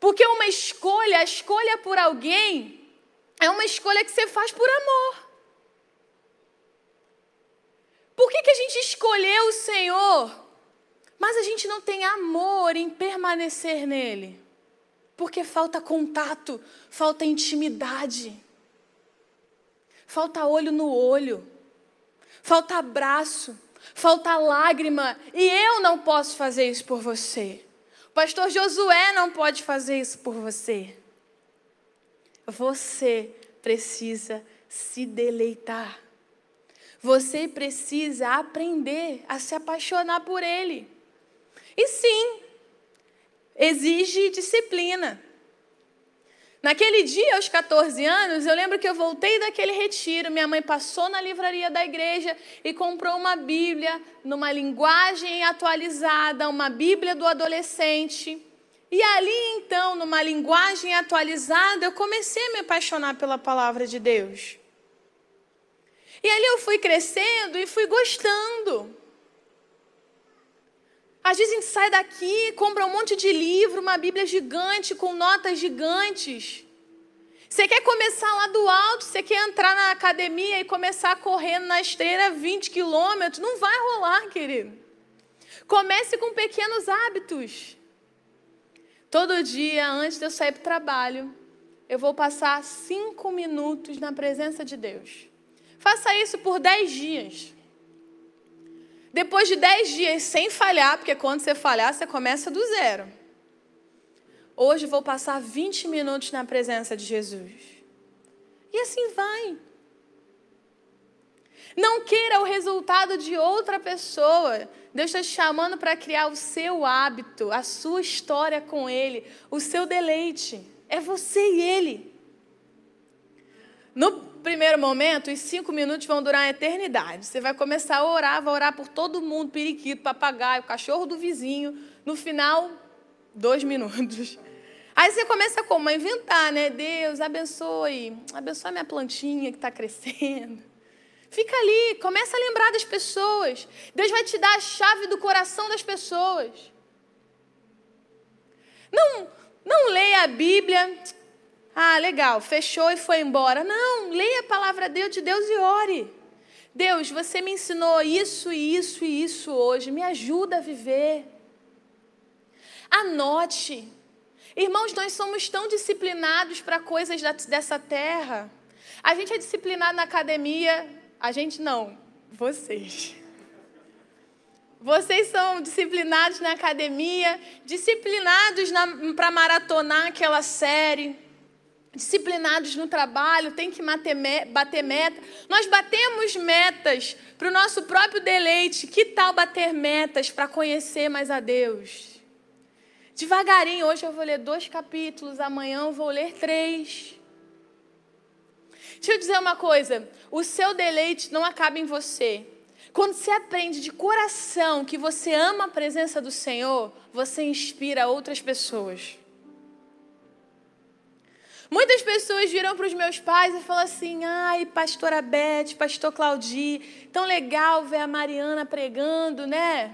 Porque uma escolha, a escolha por alguém, é uma escolha que você faz por amor. Por que, que a gente escolheu o Senhor, mas a gente não tem amor em permanecer nele? Porque falta contato, falta intimidade. Falta olho no olho, falta abraço, falta lágrima, e eu não posso fazer isso por você. O pastor Josué não pode fazer isso por você. Você precisa se deleitar. Você precisa aprender a se apaixonar por Ele. E sim, exige disciplina. Naquele dia, aos 14 anos, eu lembro que eu voltei daquele retiro. Minha mãe passou na livraria da igreja e comprou uma Bíblia numa linguagem atualizada, uma Bíblia do adolescente. E ali, então, numa linguagem atualizada, eu comecei a me apaixonar pela palavra de Deus. E ali eu fui crescendo e fui gostando. Às vezes a gente sai daqui, compra um monte de livro, uma Bíblia gigante com notas gigantes. Você quer começar lá do alto, você quer entrar na academia e começar correndo na esteira 20 quilômetros? Não vai rolar, querido. Comece com pequenos hábitos. Todo dia, antes de eu sair para o trabalho, eu vou passar cinco minutos na presença de Deus. Faça isso por dez dias. Depois de dez dias sem falhar, porque quando você falhar, você começa do zero. Hoje vou passar 20 minutos na presença de Jesus. E assim vai. Não queira o resultado de outra pessoa. Deus está te chamando para criar o seu hábito, a sua história com Ele, o seu deleite. É você e Ele. No primeiro momento, os cinco minutos vão durar a eternidade. Você vai começar a orar, vai orar por todo mundo, periquito, papagaio, cachorro do vizinho. No final, dois minutos. [LAUGHS] Aí você começa como? A inventar, né? Deus, abençoe, abençoe minha plantinha que está crescendo. Fica ali, começa a lembrar das pessoas. Deus vai te dar a chave do coração das pessoas. Não, não leia a Bíblia. Ah, legal, fechou e foi embora. Não, leia a palavra de Deus e ore. Deus, você me ensinou isso e isso e isso hoje. Me ajuda a viver. Anote. Irmãos, nós somos tão disciplinados para coisas dessa terra. A gente é disciplinado na academia, a gente não, vocês. Vocês são disciplinados na academia, disciplinados para maratonar aquela série, disciplinados no trabalho, tem que bater meta. Nós batemos metas para o nosso próprio deleite. Que tal bater metas para conhecer mais a Deus? Devagarinho, hoje eu vou ler dois capítulos, amanhã eu vou ler três. Deixa eu dizer uma coisa: o seu deleite não acaba em você. Quando você aprende de coração que você ama a presença do Senhor, você inspira outras pessoas. Muitas pessoas viram para os meus pais e falam assim: ai, pastora Beth, pastor Claudi, tão legal ver a Mariana pregando, né?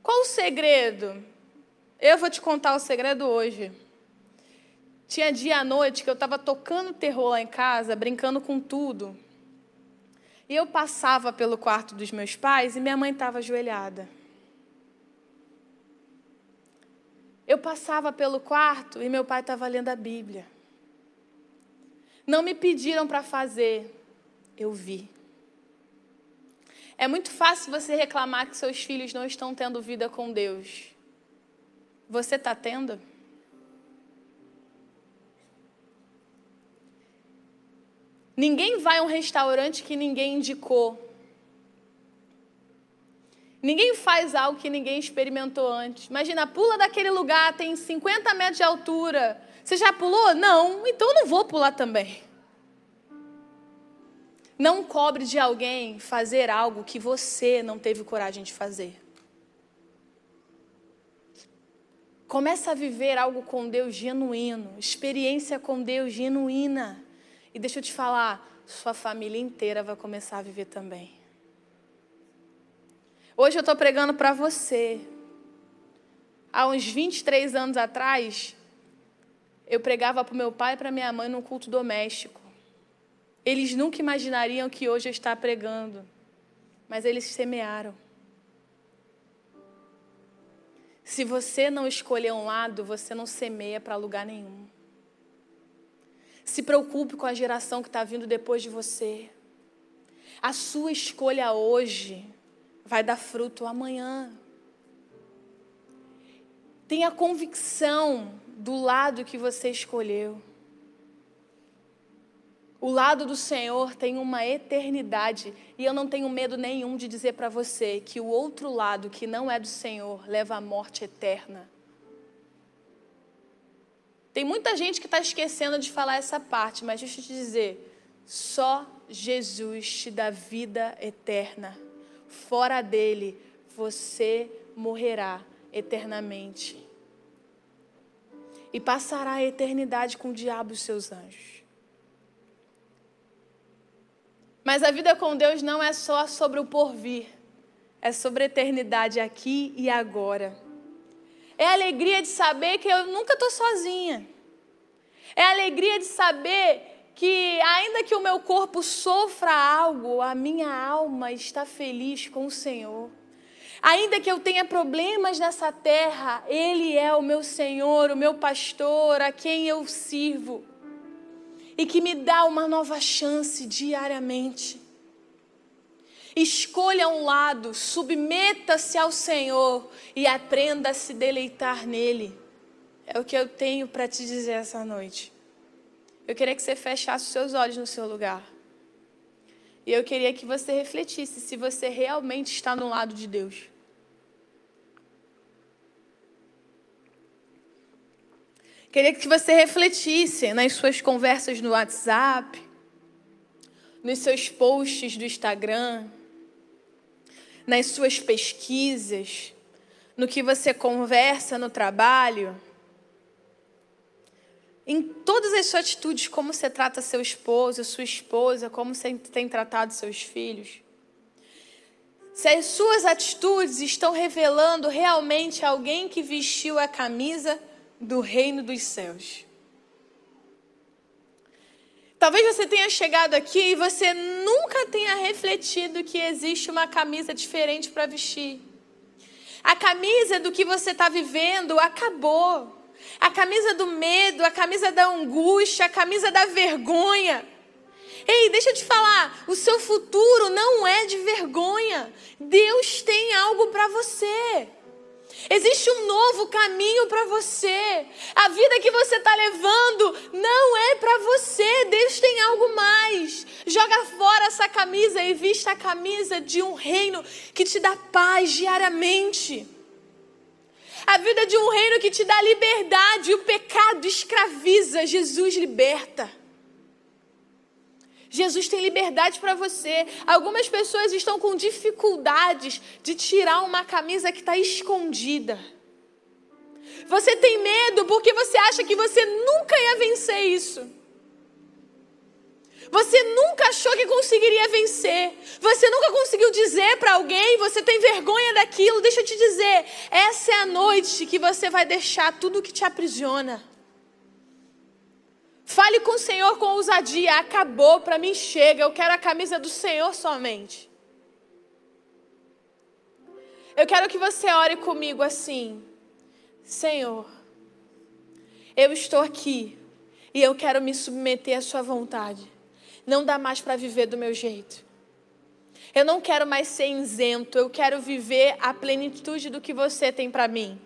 Qual o segredo? Eu vou te contar o segredo hoje. Tinha dia à noite que eu estava tocando terror lá em casa, brincando com tudo. E eu passava pelo quarto dos meus pais e minha mãe estava ajoelhada. Eu passava pelo quarto e meu pai estava lendo a Bíblia. Não me pediram para fazer, eu vi. É muito fácil você reclamar que seus filhos não estão tendo vida com Deus. Você está tendo? Ninguém vai a um restaurante que ninguém indicou. Ninguém faz algo que ninguém experimentou antes. Imagina, pula daquele lugar, tem 50 metros de altura. Você já pulou? Não, então não vou pular também. Não cobre de alguém fazer algo que você não teve coragem de fazer. Começa a viver algo com Deus genuíno, experiência com Deus genuína. E deixa eu te falar, sua família inteira vai começar a viver também. Hoje eu estou pregando para você. Há uns 23 anos atrás, eu pregava para o meu pai e para minha mãe num culto doméstico. Eles nunca imaginariam que hoje eu estou pregando, mas eles semearam. Se você não escolher um lado, você não semeia para lugar nenhum. Se preocupe com a geração que está vindo depois de você. A sua escolha hoje vai dar fruto amanhã. Tenha convicção do lado que você escolheu. O lado do Senhor tem uma eternidade e eu não tenho medo nenhum de dizer para você que o outro lado, que não é do Senhor, leva à morte eterna. Tem muita gente que está esquecendo de falar essa parte, mas deixa eu te dizer: só Jesus te dá vida eterna. Fora dele, você morrerá eternamente. E passará a eternidade com o diabo e os seus anjos. Mas a vida com Deus não é só sobre o porvir, é sobre a eternidade aqui e agora. É a alegria de saber que eu nunca estou sozinha. É a alegria de saber que, ainda que o meu corpo sofra algo, a minha alma está feliz com o Senhor. Ainda que eu tenha problemas nessa terra, Ele é o meu Senhor, o meu pastor, a quem eu sirvo. E que me dá uma nova chance diariamente. Escolha um lado, submeta-se ao Senhor e aprenda a se deleitar nele. É o que eu tenho para te dizer essa noite. Eu queria que você fechasse os seus olhos no seu lugar. E eu queria que você refletisse se você realmente está no lado de Deus. Queria que você refletisse nas suas conversas no WhatsApp, nos seus posts do Instagram, nas suas pesquisas, no que você conversa no trabalho em todas as suas atitudes, como você trata seu esposo, sua esposa, como você tem tratado seus filhos. Se as suas atitudes estão revelando realmente alguém que vestiu a camisa do reino dos céus. Talvez você tenha chegado aqui e você nunca tenha refletido que existe uma camisa diferente para vestir. A camisa do que você está vivendo acabou a camisa do medo, a camisa da angústia, a camisa da vergonha. Ei, deixa eu te falar, o seu futuro não é de vergonha. Deus tem algo para você. Existe um novo caminho para você. A vida que você está levando não é para você. Deus tem algo mais. Joga fora essa camisa e vista a camisa de um reino que te dá paz diariamente a vida de um reino que te dá liberdade. O pecado escraviza, Jesus liberta. Jesus tem liberdade para você. Algumas pessoas estão com dificuldades de tirar uma camisa que está escondida. Você tem medo porque você acha que você nunca ia vencer isso. Você nunca achou que conseguiria vencer. Você nunca conseguiu dizer para alguém, você tem vergonha daquilo. Deixa eu te dizer, essa é a noite que você vai deixar tudo que te aprisiona. Fale com o Senhor com ousadia. Acabou, para mim chega. Eu quero a camisa do Senhor somente. Eu quero que você ore comigo assim: Senhor, eu estou aqui e eu quero me submeter à Sua vontade. Não dá mais para viver do meu jeito. Eu não quero mais ser isento, eu quero viver a plenitude do que você tem para mim.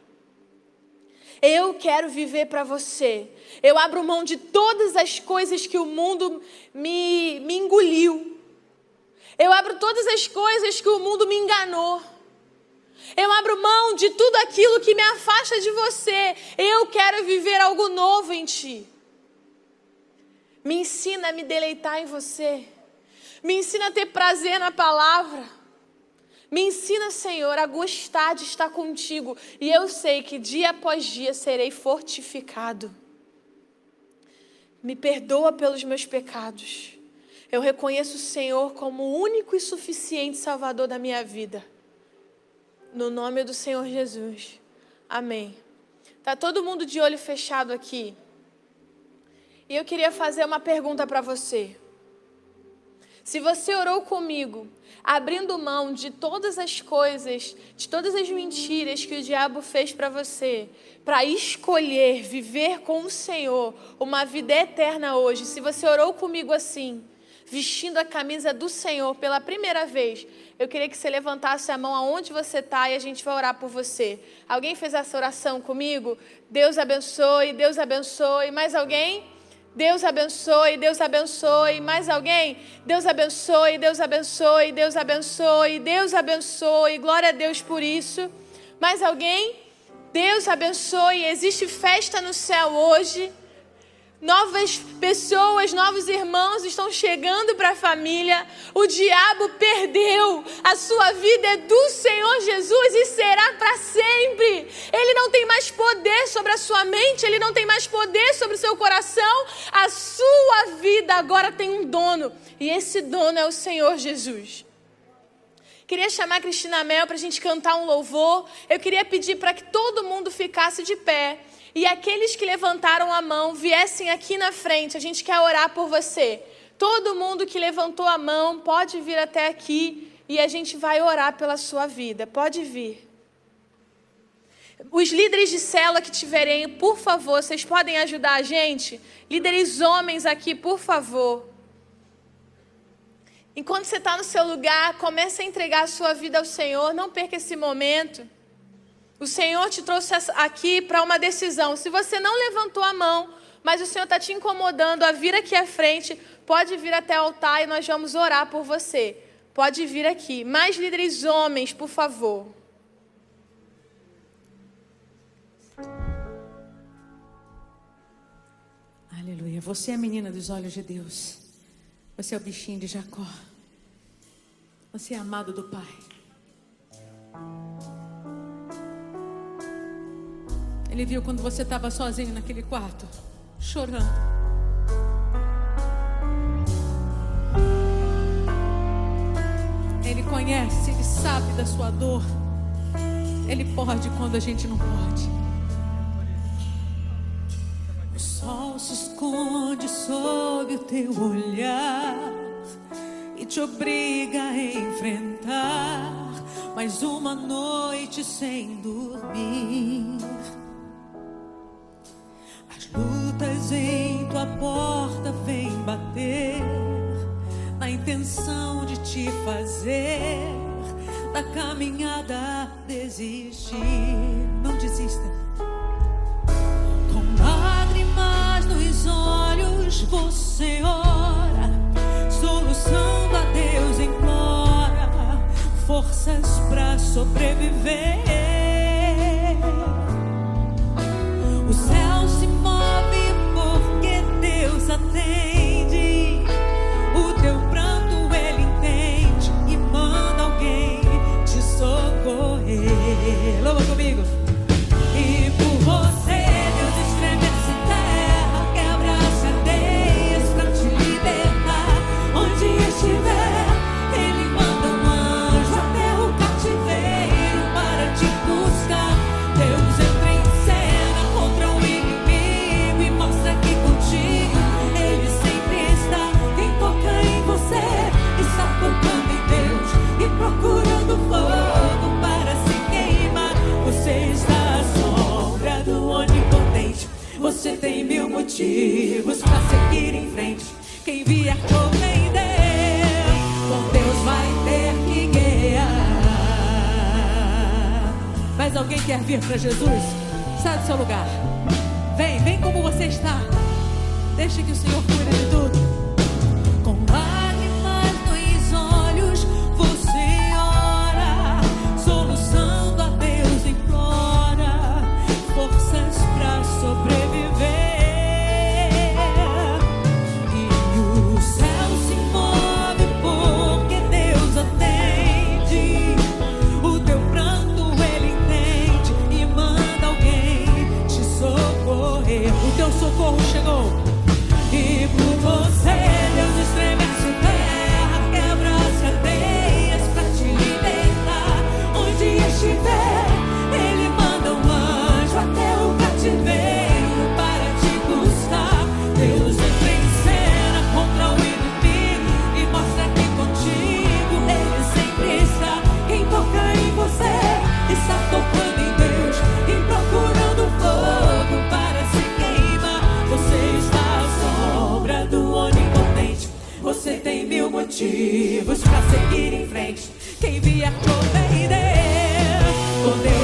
Eu quero viver para você. Eu abro mão de todas as coisas que o mundo me, me engoliu. Eu abro todas as coisas que o mundo me enganou. Eu abro mão de tudo aquilo que me afasta de você. Eu quero viver algo novo em ti. Me ensina a me deleitar em você. Me ensina a ter prazer na palavra. Me ensina, Senhor, a gostar de estar contigo. E eu sei que dia após dia serei fortificado. Me perdoa pelos meus pecados. Eu reconheço o Senhor como o único e suficiente Salvador da minha vida. No nome do Senhor Jesus. Amém. Tá todo mundo de olho fechado aqui. E eu queria fazer uma pergunta para você. Se você orou comigo, abrindo mão de todas as coisas, de todas as mentiras que o diabo fez para você, para escolher viver com o Senhor uma vida eterna hoje, se você orou comigo assim, vestindo a camisa do Senhor pela primeira vez, eu queria que você levantasse a mão aonde você está e a gente vai orar por você. Alguém fez essa oração comigo? Deus abençoe, Deus abençoe. Mais alguém? Deus abençoe, Deus abençoe. Mais alguém? Deus abençoe, Deus abençoe, Deus abençoe, Deus abençoe. Glória a Deus por isso. Mais alguém? Deus abençoe. Existe festa no céu hoje novas pessoas, novos irmãos estão chegando para a família. O diabo perdeu. A sua vida é do Senhor Jesus e será para sempre. Ele não tem mais poder sobre a sua mente, ele não tem mais poder sobre o seu coração. A sua vida agora tem um dono e esse dono é o Senhor Jesus. Queria chamar a Cristina Mel para a gente cantar um louvor. Eu queria pedir para que todo mundo ficasse de pé. E aqueles que levantaram a mão viessem aqui na frente. A gente quer orar por você. Todo mundo que levantou a mão pode vir até aqui e a gente vai orar pela sua vida. Pode vir. Os líderes de célula que tiverem, por favor, vocês podem ajudar a gente? Líderes homens aqui, por favor. Enquanto você está no seu lugar, comece a entregar a sua vida ao Senhor. Não perca esse momento. O Senhor te trouxe aqui para uma decisão. Se você não levantou a mão, mas o Senhor está te incomodando a vir aqui à frente, pode vir até o altar e nós vamos orar por você. Pode vir aqui. Mais líderes homens, por favor. Aleluia. Você é a menina dos olhos de Deus. Você é o bichinho de Jacó. Você é amado do Pai. Ele viu quando você estava sozinho naquele quarto, chorando. Ele conhece, ele sabe da sua dor. Ele pode quando a gente não pode. O sol se esconde sob o teu olhar e te obriga a enfrentar mais uma noite sem dormir. Lutas em tua porta vem bater na intenção de te fazer da caminhada desistir. Não desista. Com lágrimas nos olhos você ora, solução a Deus implora, forças para sobreviver. Motivos para seguir em frente. Quem vier compreender, com Deus vai ter que guiar. Mas alguém quer vir para Jesus? Sai do seu lugar. Vem, vem como você está. Deixa que o Senhor cuide motivos seguir em frente. Quem vier compreender, com Deus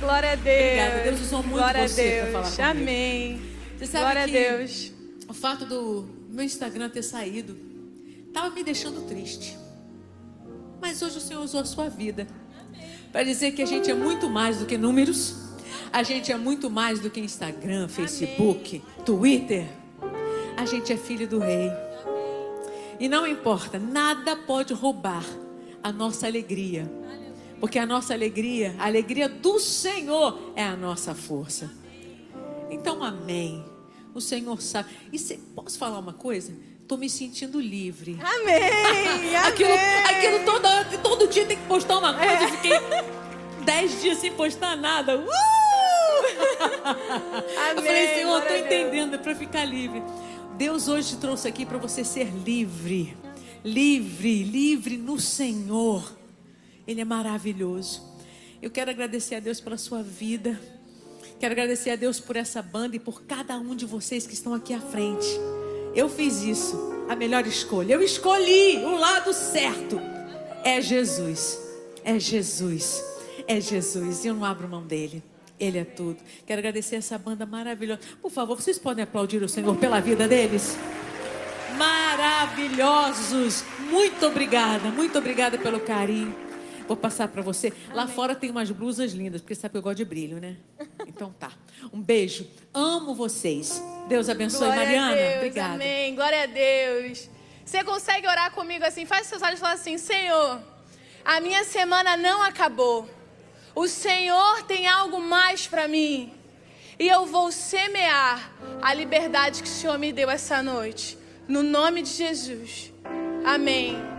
Glória a Deus. Obrigada. Deus usou muito Glória você a Deus. falar comigo. Amém. Você sabe Glória que a Deus. O fato do meu Instagram ter saído estava me deixando triste. Mas hoje o Senhor usou a sua vida para dizer que a gente é muito mais do que números. A gente é muito mais do que Instagram, Facebook, Amém. Twitter. A gente é filho do Rei. E não importa, nada pode roubar a nossa alegria. Porque a nossa alegria, a alegria do Senhor é a nossa força. Então, amém. O Senhor sabe. E se, posso falar uma coisa? Estou me sentindo livre. Amém! [LAUGHS] aquilo, aquilo todo, todo dia tem que postar uma coisa. É. Eu fiquei dez dias sem postar nada. Uh! Amém, [LAUGHS] eu falei, Senhor, estou entendendo, é para ficar livre. Deus hoje te trouxe aqui para você ser livre. Livre, livre no Senhor. Ele é maravilhoso. Eu quero agradecer a Deus pela sua vida. Quero agradecer a Deus por essa banda e por cada um de vocês que estão aqui à frente. Eu fiz isso, a melhor escolha. Eu escolhi o lado certo. É Jesus. É Jesus. É Jesus. E eu não abro mão dele. Ele é tudo. Quero agradecer essa banda maravilhosa. Por favor, vocês podem aplaudir o Senhor pela vida deles? Maravilhosos. Muito obrigada. Muito obrigada pelo carinho. Vou passar para você. Lá Amém. fora tem umas blusas lindas, porque sabe que eu gosto de brilho, né? Então tá. Um beijo. Amo vocês. Deus abençoe, Glória Mariana. Deus, Obrigada. Amém. Glória a Deus. Você consegue orar comigo assim? Faz seus olhos e fala assim: Senhor, a minha semana não acabou. O Senhor tem algo mais para mim. E eu vou semear a liberdade que o Senhor me deu essa noite. No nome de Jesus. Amém.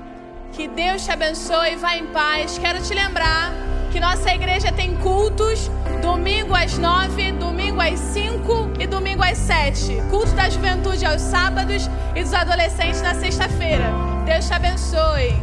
Que Deus te abençoe e vá em paz. Quero te lembrar que nossa igreja tem cultos domingo às nove, domingo às cinco e domingo às sete. Culto da juventude aos sábados e dos adolescentes na sexta-feira. Deus te abençoe.